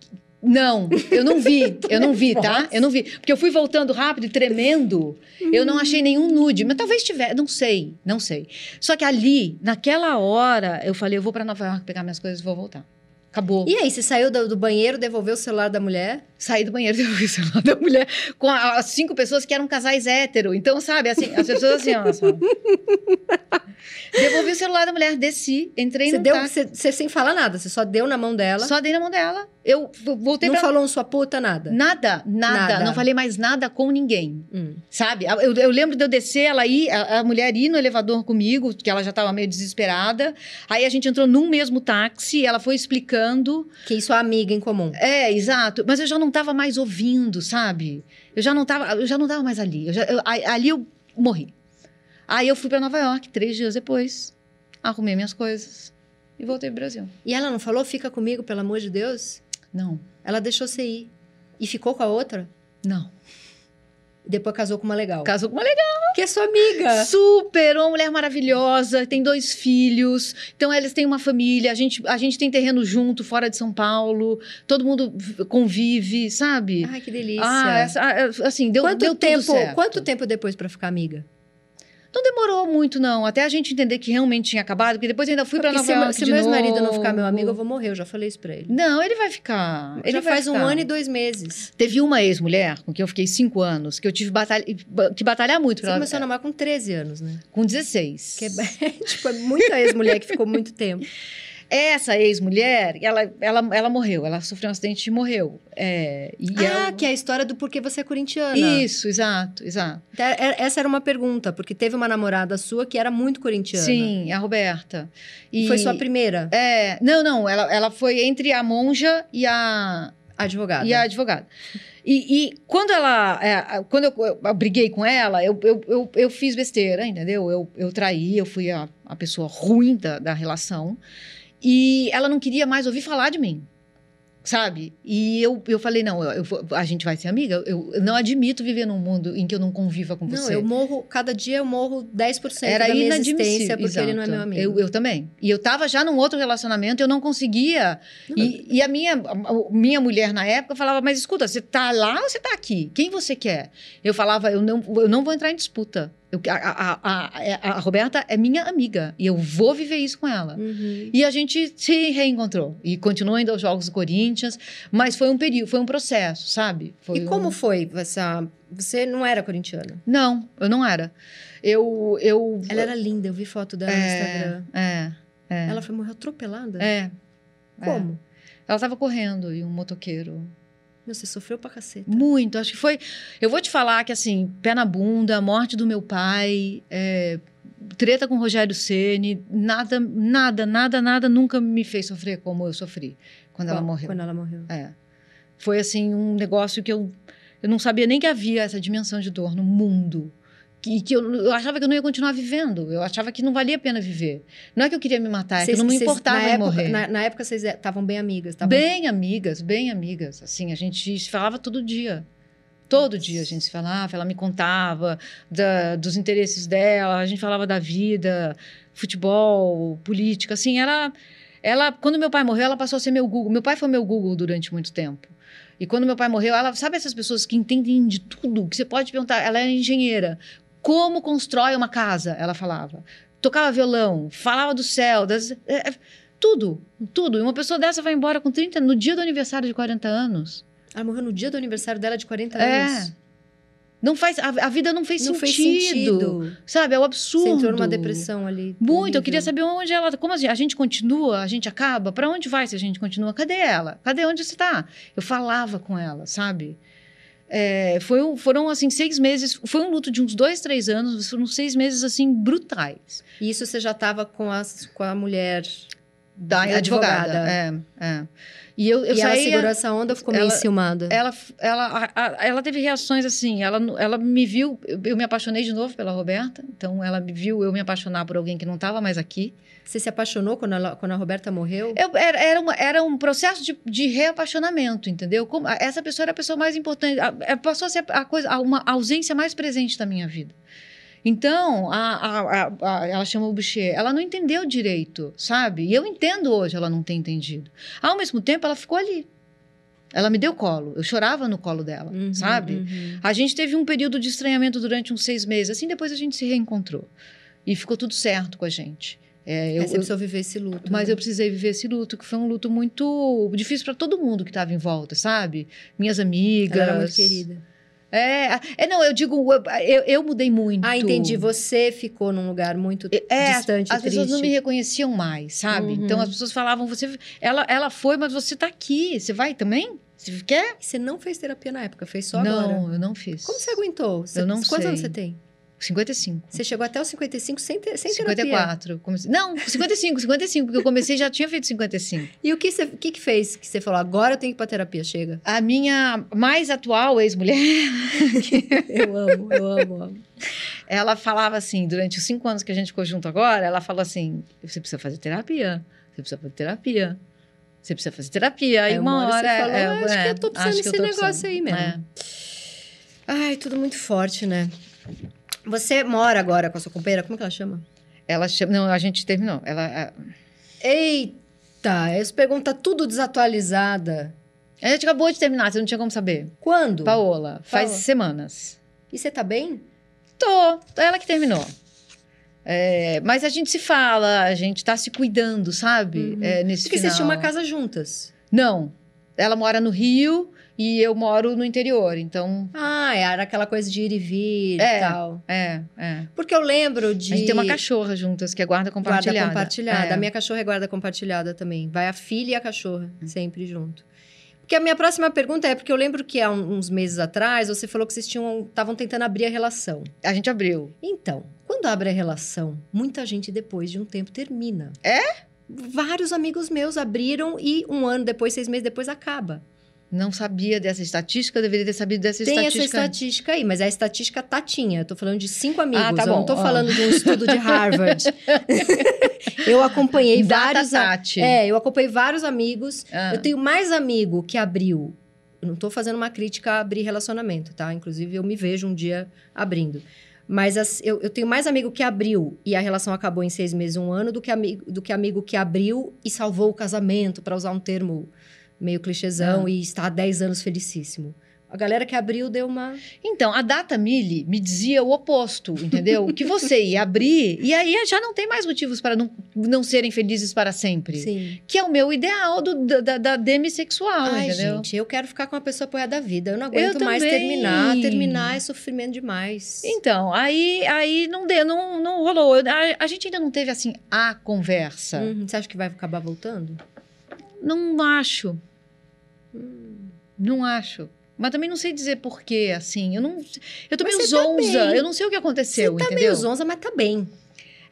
Não, eu não vi, eu não vi, tá? Eu não vi. Porque eu fui voltando rápido e tremendo. Eu não achei nenhum nude, mas talvez tivesse, não sei, não sei. Só que ali, naquela hora, eu falei, eu vou pra Nova York pegar minhas coisas e vou voltar. Acabou. E aí, você saiu do, do banheiro, devolveu o celular da mulher? Saí do banheiro devolvi o celular da mulher com as cinco pessoas que eram casais hétero. Então, sabe, assim, as pessoas assim, ó. só. Devolvi o celular da mulher, desci, entrei Você no deu, táxi. você, sem falar nada, você só deu na mão dela. Só dei na mão dela. Eu voltei não pra... falou um sua puta, nada. Nada, nada, Nada. Não falei mais nada com ninguém. Hum. Sabe? Eu, eu lembro de eu descer, ela ir, a, a mulher ir no elevador comigo, que ela já estava meio desesperada. Aí a gente entrou num mesmo táxi, ela foi explicando. Que isso é amiga em comum. É, exato. Mas eu já não estava mais ouvindo, sabe? Eu já não estava, eu já não tava mais ali. Eu já- eu- ali eu morri. Aí eu fui para Nova York três dias depois, arrumei minhas coisas e voltei pro Brasil. E ela não falou, fica comigo, pelo amor de Deus? Não, Ela deixou você ir. E ficou com a outra? não. Depois casou com uma legal. Casou com uma legal. Que é sua amiga. Super, uma mulher maravilhosa, tem dois filhos, então eles têm uma família, a gente, a gente tem terreno junto, fora de São Paulo, todo mundo convive, sabe? Ai, que delícia. Ah, assim, deu, quanto deu tempo, quanto tempo depois pra ficar amiga? Não demorou muito, não, até a gente entender que realmente tinha acabado, porque depois eu ainda fui pra Porque Nova se, meu- York se meu ex-marido não ficar meu amigo, eu vou morrer. Eu já falei isso pra ele. Não, ele vai ficar. Ele já vai faz um ficar. ano e dois meses. Teve uma ex-mulher com quem eu fiquei cinco anos, que eu tive batalha, que batalhar muito Você pra ela, começou a namorar com 13 anos, né? com 16. Que é, tipo, é muita ex-mulher que ficou muito tempo. Essa ex-mulher, ela, ela, ela morreu, ela sofreu um acidente e morreu. É, e ah, eu- que é a história do porquê você é corintiana. Isso, exato, exato. Então, é- Essa era uma pergunta, porque teve uma namorada sua que era muito corintiana. Sim, a Roberta. E foi sua primeira É, não, não, ela, ela foi entre a monja e a, advogada. e a advogada. E, e quando ela, é, quando eu, eu briguei com ela, eu, eu, eu, eu fiz besteira, entendeu? Eu, eu traí, eu fui a, a pessoa ruim da, da relação. E ela não queria mais ouvir falar de mim. Sabe? E eu, eu falei, não, eu, eu a gente vai ser amiga. Eu, eu não admito viver num mundo em que eu não conviva com Não, você. eu morro, cada dia eu morro 10% Era da minha inadmissível. existência porque ele não é exato. meu amigo. Eu, eu também. E eu tava já num outro relacionamento, eu não conseguia. Não, E, e a minha, a minha mulher na época falava: Mas escuta, você tá lá ou você tá aqui? Quem você quer? Eu falava: Eu não, eu não vou entrar em disputa. Eu, a, a, a, a, a Roberta é minha amiga e eu vou viver isso com ela. Uhum. E a gente se reencontrou e continuou indo aos Jogos do Corinthians, mas foi um período, foi um processo, sabe? Foi E como um... foi essa... Você não era corintiana. Não, eu não era. Eu. eu Ela era linda, eu vi foto dela no Instagram. É, é. Ela foi morreu atropelada? É. Como? Ela estava correndo e um motoqueiro. Meu, você sofreu pra caceta. Muito, acho que foi. Eu vou te falar que, assim, pé na bunda, morte do meu pai, é, treta com Rogério Ceni, nada, nada, nada, nada nunca me fez sofrer como eu sofri quando ela Qual- morreu. Quando ela morreu. É. Foi, assim, um negócio que eu, eu não sabia nem que havia essa dimensão de dor no mundo. Que, que eu, eu achava que eu não ia continuar vivendo. Eu achava que não valia a pena viver. Não é que eu queria me matar, é que eu não me importava na época, morrer. Na, na época vocês estavam bem amigas, estavam Bem amigas, bem amigas. Assim, a gente se falava todo dia. Todo dia a gente se falava, ela me contava da- dos interesses dela, a gente falava da vida, futebol, política, assim, ela, ela, quando meu pai morreu, ela passou a ser meu Google. Meu pai foi meu Google durante muito tempo. E quando meu pai morreu, ela, sabe essas pessoas que entendem de tudo, que você pode perguntar, ela é engenheira. Como constrói uma casa? Ela falava. Tocava violão, falava do céu, das, é, é, tudo, tudo. E uma pessoa dessa vai embora com 30, no dia do aniversário de 40 anos. Ela morreu no dia do aniversário dela de 40 É. anos. Não faz, a, a vida não fez Não sentido. fez sentido. Sabe? É o absurdo. Você entrou numa depressão ali. Muito, eu horrível. queria saber onde ela. Como assim? A gente continua, a gente acaba? Para onde vai se a gente continua? Cadê ela? Cadê onde você está? Eu falava com ela, sabe? É, foi, um- foram assim seis meses. Foi um luto de uns dois, três anos. Foram seis meses assim brutais. E isso você já estava com, as- com a mulher. da advogada. Advogada. É, é. E eu, eu e ela saía, segurou essa onda ou ficou meio ela- enciumada? ela, ela, a- a- ela teve reações assim. Ela, ela me viu, eu, eu me apaixonei de novo pela Roberta. Então, ela me viu eu me apaixonar por alguém que não estava mais aqui. Você se apaixonou quando, ela- quando a Roberta morreu? Eu, era, era, uma- era um processo de, de reapaixonamento, entendeu? Como, essa pessoa era a pessoa mais importante. a- passou a ser a, coisa, a- uma ausência mais presente da minha vida. Então, a, a- a- ela chama o Boucher, ela não entendeu direito, sabe? E eu entendo hoje ela não ter entendido. Ao mesmo tempo, ela ficou ali. Ela me deu colo. Eu chorava no colo dela, Uhum, sabe? uhum. A gente teve um período de estranhamento durante uns seis meses. Assim, depois a gente se reencontrou. E ficou tudo certo com a gente. É, eu, Aí você precisou viver esse luto. mas né? eu precisei viver esse luto, que foi um luto muito difícil para todo mundo que estava em volta, sabe? Minhas amigas. Ela era muito querida. É, é não, eu digo, eu, eu, mudei muito. Ah, entendi. Você ficou num lugar muito É, distante, as pessoas não me reconheciam mais, sabe? Uhum. Então as pessoas falavam, você, ela, ela foi, mas você tá aqui, você vai também? Você quer? Você não fez terapia na época, fez só não, agora. eu não fiz. Como você aguentou? Você- Eu não Quantos sei. anos você tem? 55. Você chegou até os 55 sem, ter, sem terapia. 54. Comecei... Não, 55, 55, porque eu comecei e já tinha feito 55. E o que, você, que que fez que você falou, agora eu tenho que ir pra terapia, chega? A minha mais atual ex-mulher, Eu amo, eu amo, amo. ela falava assim, durante os cinco anos que a gente ficou junto agora, ela falou assim: você precisa fazer terapia, você precisa fazer terapia. Você precisa fazer terapia. Aí Aí uma uma hora você falou, é, "Ah, acho é, que eu tô precisando que eu desse negócio precisando." aí mesmo. É. Ai, tudo muito forte, né? Você mora agora com a sua companheira? Como que ela chama? Ela chama. Não, a gente terminou. Ela. é, Eita, essa pergunta tudo desatualizada. A gente acabou de terminar, você não tinha como saber. Quando? Paola, faz Paola. semanas. E você tá bem? Tô, ela que terminou. É, mas a gente se fala, a gente tá se cuidando, sabe? Uhum. É, nesse Porque final. vocês tinham uma casa juntas. Não. Ela mora no Rio e eu moro no interior. Então, Ah, era aquela coisa de ir e vir É. e tal. é, é. Porque eu lembro de. A gente tem uma cachorra juntas, que é guarda compartilhada. Guarda compartilhada. É. A minha cachorra é guarda compartilhada também. Vai a filha e a cachorra, sempre junto. Porque a minha próxima pergunta é porque eu lembro que há uns meses atrás você falou que vocês estavam tentando abrir a relação. A gente abriu. Então, quando abre a relação, muita gente depois de um tempo termina. É? Vários amigos meus abriram e um ano depois, seis meses depois, acaba. Não sabia dessa estatística, deveria ter sabido dessa Tem essa estatística. estatística aí, mas é a estatística tatinha. Eu tô falando de cinco amigos. Ah, tá eu não bom. tô Ah. falando de um estudo de Harvard. eu acompanhei Data vários. Tati. É, eu acompanhei vários amigos. Ah. Eu tenho mais amigo que abriu. Eu não tô fazendo uma crítica a abrir relacionamento, tá? Inclusive, eu me vejo um dia abrindo. Mas as- eu, eu tenho mais amigo que abriu e a relação acabou em seis meses, um ano, do que amigo, do que, amigo que abriu e salvou o casamento, para usar um termo meio clichêzão, Ah. e está há 10 anos felicíssimo. A galera que abriu deu uma. Então, a Data Mille me dizia o oposto, entendeu? que você ia abrir e aí já não tem mais motivos para não, não serem felizes para sempre. Sim. Que é o meu ideal do, da, da, demissexual, Ai, entendeu? gente, eu quero ficar com uma pessoa apoiada da vida. Eu não aguento mais também. terminar. Terminar é sofrimento demais. Então, aí, aí não deu, não, não rolou. A, a gente ainda não teve, assim, a conversa. Uhum. Você acha que vai acabar voltando? Não acho. Não acho. Mas também não sei dizer porquê, assim. Eu não. Eu tô Mas meio tá zonza. bem. eu não sei o que aconteceu, Você tá entendeu? meio zonza, mas tá bem.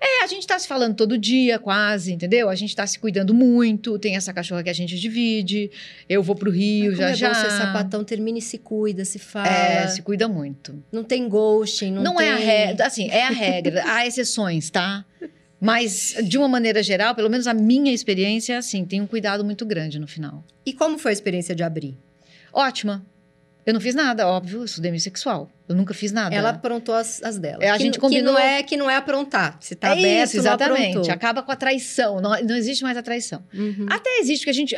É, a gente tá se falando todo dia, quase, entendeu? A gente tá se cuidando muito. Tem essa cachorra que a gente divide. Eu vou pro Rio Como já é já. bom sapatão, termina e se cuida, se fala. É, se cuida muito. Não tem ghosting, não, Não, tem... é a regra, assim, é a regra. Há exceções, tá? Mas, de uma maneira geral, pelo menos a minha experiência é assim, tem um cuidado muito grande no final. E como foi a experiência de abrir? Ótima. Eu não fiz nada, óbvio, eu sou demissexual. Eu nunca fiz nada. Ela aprontou as, as dela. É, a que, gente que combinou- não é que não é aprontar. Se tá é aberto, isso, exatamente. Acaba com a traição. Não, não existe mais a traição. Uhum. Até existe, porque a gente.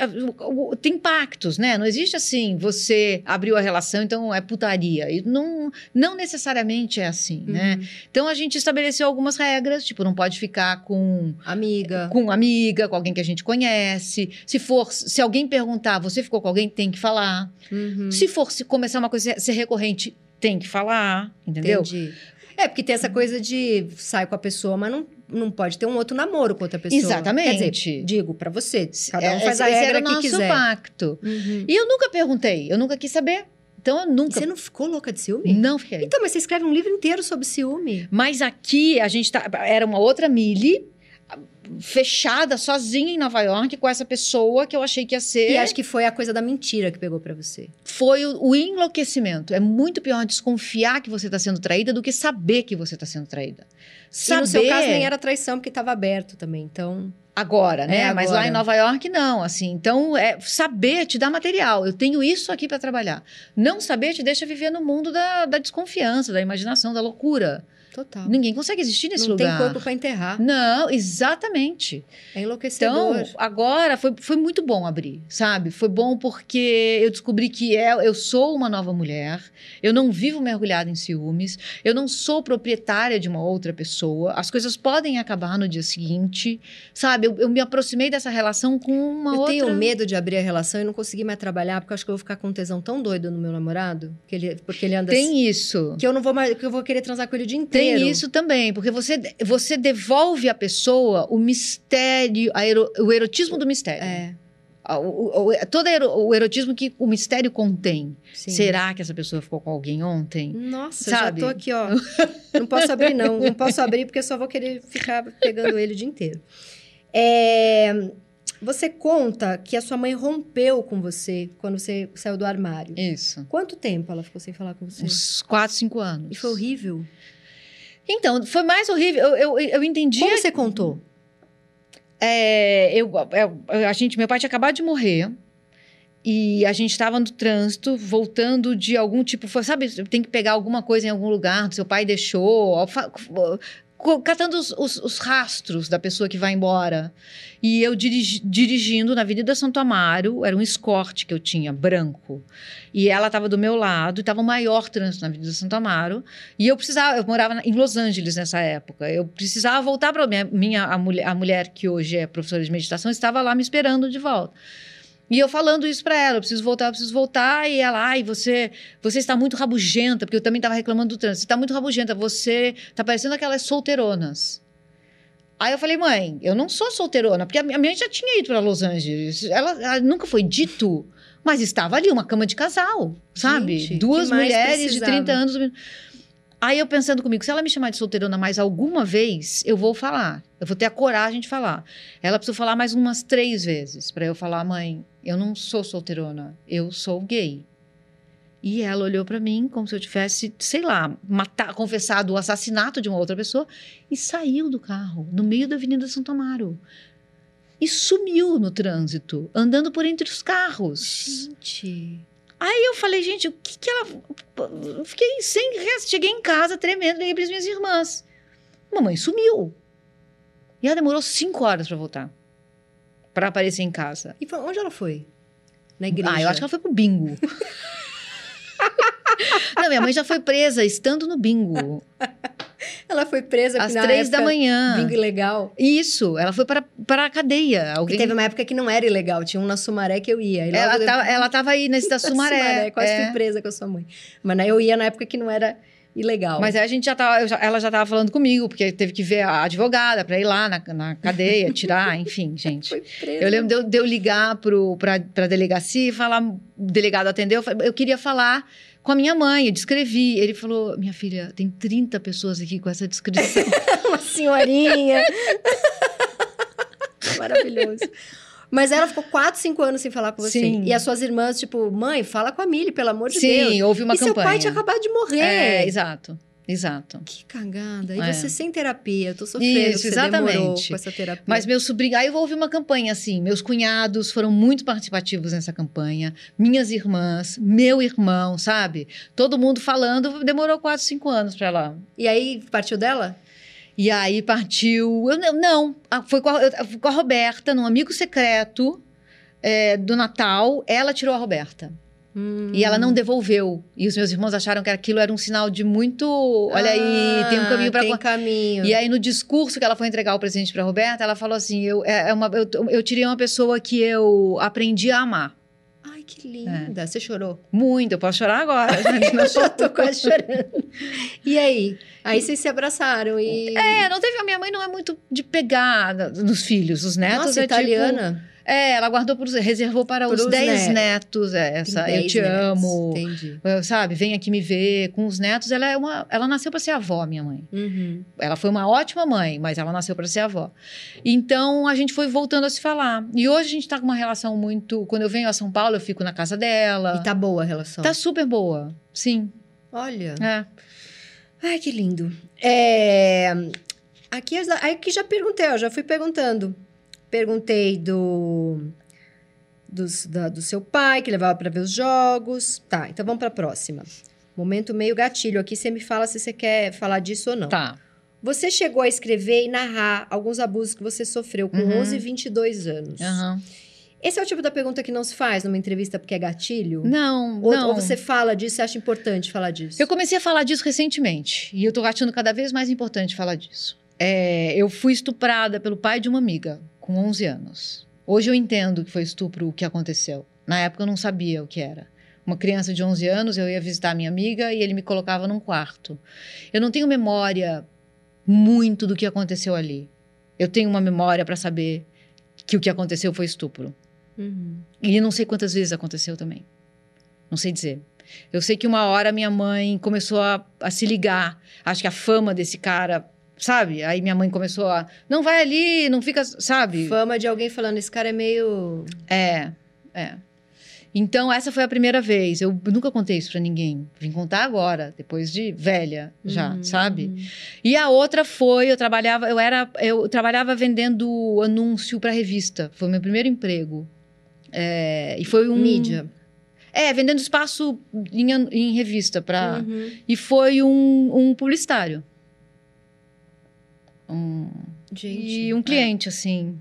Tem pactos, né? Não existe assim, você abriu a relação, então é putaria. E não, não necessariamente é assim, né? Uhum. Então a gente estabeleceu algumas regras, tipo, não pode ficar com Amiga. com amiga, com alguém que a gente conhece. Se for, se alguém perguntar, você ficou com alguém, tem que falar. Uhum. Se for se começar uma coisa a ser recorrente, tem que falar, entendeu? Entendi. É, porque tem essa coisa de sai com a pessoa, mas não, não pode ter um outro namoro com outra pessoa. Exatamente. Quer dizer, digo pra você, cada um É, faz a regra era o que nosso quiser. pacto. Uhum. E eu nunca perguntei, eu nunca quis saber. Então eu E nunca. você não ficou louca de ciúme? Não fiquei. Então, mas você escreve um livro inteiro sobre ciúme. Mas aqui a gente tá. Era uma outra Mili. Fechada, sozinha em Nova York, com essa pessoa que eu achei que ia ser. E acho que foi a coisa da mentira que pegou para você. Foi o, o, enlouquecimento. É muito pior desconfiar que você está sendo traída do que saber que você está sendo traída. Saber... E no seu caso nem era traição, porque estava aberto também, então... Agora, né? É, agora. Mas lá em Nova York, não, assim. Então, é, saber te dá material. Eu tenho isso aqui para trabalhar. Não saber te deixa viver no mundo da, da desconfiança, da imaginação, da loucura. Total. Ninguém consegue existir nesse não lugar. Não tem corpo para enterrar. Não, exatamente. É enlouquecedor. Então, agora foi, foi muito bom abrir, sabe? Foi bom porque eu descobri que é, eu sou uma nova mulher, eu não vivo mergulhada em ciúmes, eu não sou proprietária de uma outra pessoa, as coisas podem acabar no dia seguinte, sabe? Eu, eu me aproximei dessa relação com uma eu outra... Eu tenho medo de abrir a relação e não conseguir mais trabalhar, porque eu acho que eu vou ficar com um tesão tão doido no meu namorado, que ele, porque ele anda... Tem assim, isso. Que eu não vou mais, que eu vou querer transar com ele o dia inteiro. Tem isso também, porque você, você devolve à pessoa o mistério, ero, o erotismo do mistério. É. O, o, todo o erotismo que o mistério contém. Sim. Será que essa pessoa ficou com alguém ontem? Nossa, Sabe? já tô aqui, ó. Não posso abrir, não. Não posso abrir porque só vou querer ficar pegando ele o dia inteiro. É, você conta que a sua mãe rompeu com você quando você saiu do armário. Isso. Quanto tempo ela ficou sem falar com você? Uns 4, 5 anos. E foi horrível? Então, foi mais horrível. Eu, eu, eu entendi. Como você contou? É, eu, eu, a gente, meu pai tinha acabado de morrer. E a gente estava no trânsito, voltando de algum tipo. Foi, sabe, tem que pegar alguma coisa em algum lugar, seu pai deixou catando os, os, os, rastros da pessoa que vai embora. E eu dirigi, dirigindo na Avenida Santo Amaro, era um escorte que eu tinha, branco. E ela estava do meu lado, estava o maior trânsito na Avenida Santo Amaro. E eu precisava, eu morava em Los Angeles nessa época. Eu precisava voltar para minha, minha a, mulher, a mulher que hoje é professora de meditação, estava lá me esperando de volta. E eu falando isso para ela, eu preciso voltar, eu preciso voltar. E ela, ai, você, você está muito rabugenta, porque eu também estava reclamando do trânsito. Você está muito rabugenta, você está parecendo aquelas solteironas. Aí eu falei, mãe, eu não sou solteirona, porque a minha mãe já tinha ido para Los Angeles. Ela, ela, nunca foi dito, mas estava ali, uma cama de casal, sabe? Gente, Duas mulheres precisava? de 30 anos. Aí eu pensando comigo, se ela me chamar de solteirona mais alguma vez, eu vou falar. Eu vou ter a coragem de falar. Ela precisa falar mais umas três vezes para eu falar, mãe, eu não sou solteirona, eu sou gay. E ela olhou para mim como se eu tivesse, sei lá, matar, confessado o assassinato de uma outra pessoa e saiu do carro, no meio da Avenida Santo Amaro. E sumiu no trânsito, andando por entre os carros. Gente. Aí eu falei, gente, o que que ela. Fiquei sem resto. Cheguei em casa tremendo, liguei para as minhas irmãs. Mamãe sumiu. E ela demorou cinco horas para voltar. Para aparecer em casa. E foi, onde ela foi? Na igreja? Ah, eu acho que ela foi pro bingo. Não, minha mãe já foi presa estando no bingo. Ela foi presa às três da manhã. Bingo ilegal. Isso, ela foi para, para a cadeia. Alguém... teve uma época que não era ilegal, tinha um na Sumaré que eu ia. Ela, depois... tava, ela tava aí nesse da Sumaré. Sumaré quase é. fui presa com a sua mãe. Mas né, eu ia na época que não era ilegal. Mas aí a gente já tava, ela já estava falando comigo, porque teve que ver a advogada para ir lá na, na cadeia, tirar, enfim, gente. Foi presa. Eu lembro de eu, de eu ligar para a delegacia e falar, o delegado atendeu, eu queria falar com a minha mãe, eu descrevi. Ele falou: Minha filha, tem 30 pessoas aqui com essa descrição. Uma senhorinha. Maravilhoso. Mas ela ficou 4, 5 anos sem falar com você. Sim. E as suas irmãs, tipo, mãe, fala com a Mili, pelo amor de Sim, Deus. Sim, houve uma e campanha. E seu pai tinha acabado de morrer. É, exato. Exato. Que cagada. E É. você sem terapia, eu tô sofrendo Isso, exatamente. com essa terapia. Mas meu sobrinho, aí eu ouvi uma campanha assim, meus cunhados foram muito participativos nessa campanha, minhas irmãs, meu irmão, sabe? Todo mundo falando, demorou quatro, cinco anos para ela. E aí, partiu dela? E aí partiu, eu, não- não, a- foi com a, eu- com a Roberta, num amigo secreto é, do Natal, ela tirou a Roberta. Hum. E ela não devolveu. E os meus irmãos acharam que aquilo era um sinal de muito. Olha aí, tem um caminho para Ah, Tem caminho. E aí, no discurso que ela foi entregar o presente para Roberta, ela falou assim: eu, é, é uma, eu, eu tirei uma pessoa que eu aprendi a amar. Ai, que linda. Você chorou? Muito, eu posso chorar agora. Eu já tô quase chorando. E aí? Aí vocês se abraçaram e... É, não teve. A minha mãe não é muito de pegar nos filhos, os netos Nossa, é italiana. tipo. É, ela guardou, pros, reservou para os Pros 10 netos. netos, é, essa. Tem Eu 10 te netos. amo. Entendi. eh, Sabe, vem aqui me ver. Com os netos, ela é uma. Ela nasceu para ser avó, minha mãe. Uhum. Ela foi uma ótima mãe, mas ela nasceu para ser avó. Então a gente foi voltando a se falar. E hoje a gente tá com uma relação muito. Quando eu venho a São Paulo, eu fico na casa dela. E tá boa a relação? Tá super boa. Sim. Olha. É. Ai, que lindo. É, Aqui, aqui já perguntei, ó, já fui perguntando. Perguntei do... dos- da- do seu pai, que levava para ver os jogos. Tá, então vamos para a próxima. Momento meio gatilho aqui, você me fala se você quer falar disso ou não. Tá. Você chegou a escrever e narrar alguns abusos que você sofreu com Uhum. 11 e 22 anos. Aham. Esse é o tipo da pergunta que não se faz numa entrevista porque é gatilho? Não, Ou, não. ou você fala disso e acha importante falar disso? Eu comecei a falar disso recentemente. E eu tô achando cada vez mais importante falar disso. É, eu fui estuprada pelo pai de uma amiga, com 11 anos. Hoje eu entendo que foi estupro o que aconteceu. Na época eu não sabia o que era. Uma criança de 11 anos, eu ia visitar minha amiga e ele me colocava num quarto. Eu não tenho memória muito do que aconteceu ali. Eu tenho uma memória para saber que o que aconteceu foi estupro. Uhum. E não sei quantas vezes aconteceu também. Não sei dizer. Eu sei que uma hora minha mãe começou a, a se ligar. Acho que a fama desse cara, sabe? Aí minha mãe começou a. Não vai ali, não fica. Sabe? Fama de alguém falando, esse cara é meio. É, é. Então, essa foi a primeira vez. Eu nunca contei isso pra ninguém. Vim contar agora, depois de velha já, Uhum, sabe? E a outra foi, eu trabalhava, eu era, eu trabalhava vendendo anúncio para revista. Foi meu primeiro emprego. É, e foi um Mídia. É, vendendo espaço em, em revista para Uhum. e foi um, um publicitário. Um, Gente. e um cliente assim.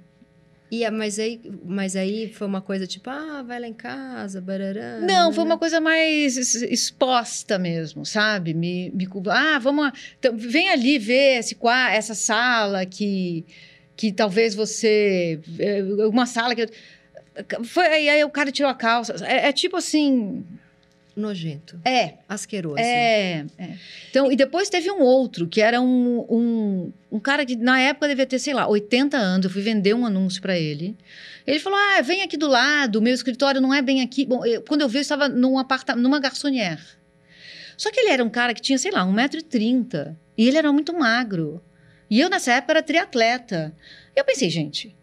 E, a- mas, aí, mas aí foi uma coisa tipo, ah, vai lá em casa, barará. Não, foi uma coisa mais exposta mesmo, sabe? Me, me ah, vamos. Então, vem ali ver esse essa sala que que talvez você é, uma sala que foi aí, aí o cara tirou a calça. É, é tipo assim, Nojento. é, Asqueroso. É, é. Então, e depois teve um outro, que era um, um, um cara que na época devia ter, sei lá, 80 anos. Eu fui vender um anúncio para ele. Ele falou: Ah, vem aqui do lado, meu escritório não é bem aqui. Bom, eu- quando eu vi, eu estava num aparta numa garçonnière. Só que ele era um cara que tinha, sei lá, 1,30m. E ele era muito magro. E eu, nessa época, era triatleta. E eu pensei, gente,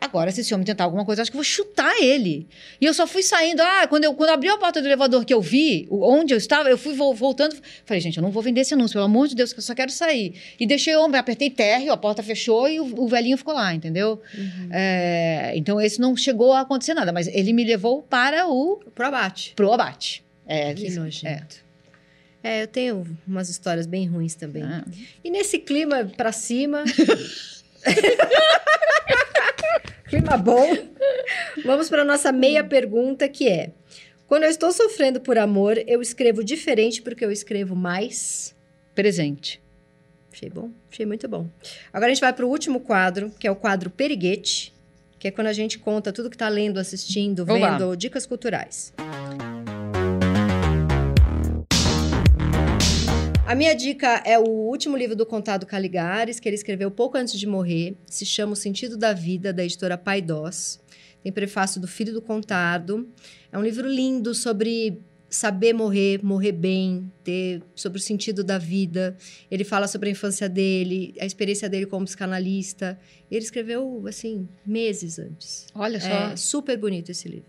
agora se esse homem tentar alguma coisa, acho que eu vou chutar ele. E eu só fui saindo. Ah, quando eu quando abriu a porta do elevador que eu vi, onde eu estava, eu fui vo- voltando. Falei, gente, eu não vou vender esse anúncio, pelo amor de Deus, que eu só quero sair. E deixei o homem, apertei térreo, a porta fechou e o, o velhinho ficou lá, entendeu? Uhum. É, então, esse não chegou a acontecer nada, mas ele me levou para o Pro abate. pro abate. É, que isso, nojento. É. eu tenho umas histórias bem ruins também. Ah. E nesse clima pra cima. clima bom. Vamos para nossa meia pergunta que é: quando eu estou sofrendo por amor, eu escrevo diferente porque eu escrevo mais? presente. Achei bom, achei muito bom. Agora a gente vai para o último quadro, que é o quadro Periguete, que é quando a gente conta tudo que está lendo, assistindo, vendo, ou dicas culturais. A minha dica é o último livro do Contado Caligares, que ele escreveu pouco antes de morrer. Se chama O Sentido da Vida, da editora Paidós. Tem prefácio do filho do Contado. É um livro lindo sobre saber morrer, morrer bem, ter sobre o sentido da vida. Ele fala sobre a infância dele, a experiência dele como psicanalista. Ele escreveu, assim, meses antes. Olha só. É super bonito esse livro.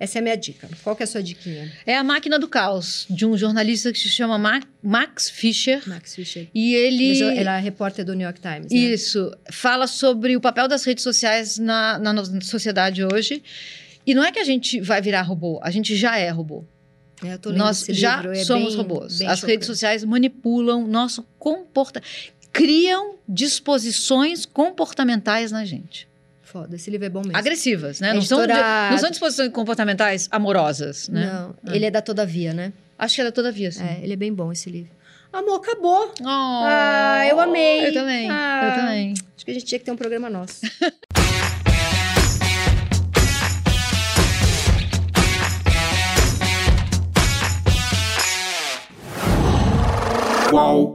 Essa é a minha dica. Qual que é a sua diquinha? É a máquina do caos, de um jornalista que se chama Ma- Max Fischer. Max Fischer. E ele. Ele é repórter do New York Times, né? Isso. Fala sobre o papel das redes sociais na, na no- sociedade hoje. E não é que a gente vai virar robô, a gente já é robô. É, Nós já livro, é somos bem- robôs. bem As redes chocante. sociais manipulam nosso comportamento. Criam disposições comportamentais na gente. Foda, se é bom mesmo. Agressivas, né? Não, são não são disposições comportamentais amorosas, né? Não. É. Ele é da Todavia, né? Acho que é da Todavia, sim. É, ele é bem bom esse livro. Amor, acabou. Oh, ah, eu amei. Eu também. Ah, eu também. Acho que a gente tinha que ter um programa nosso. Qual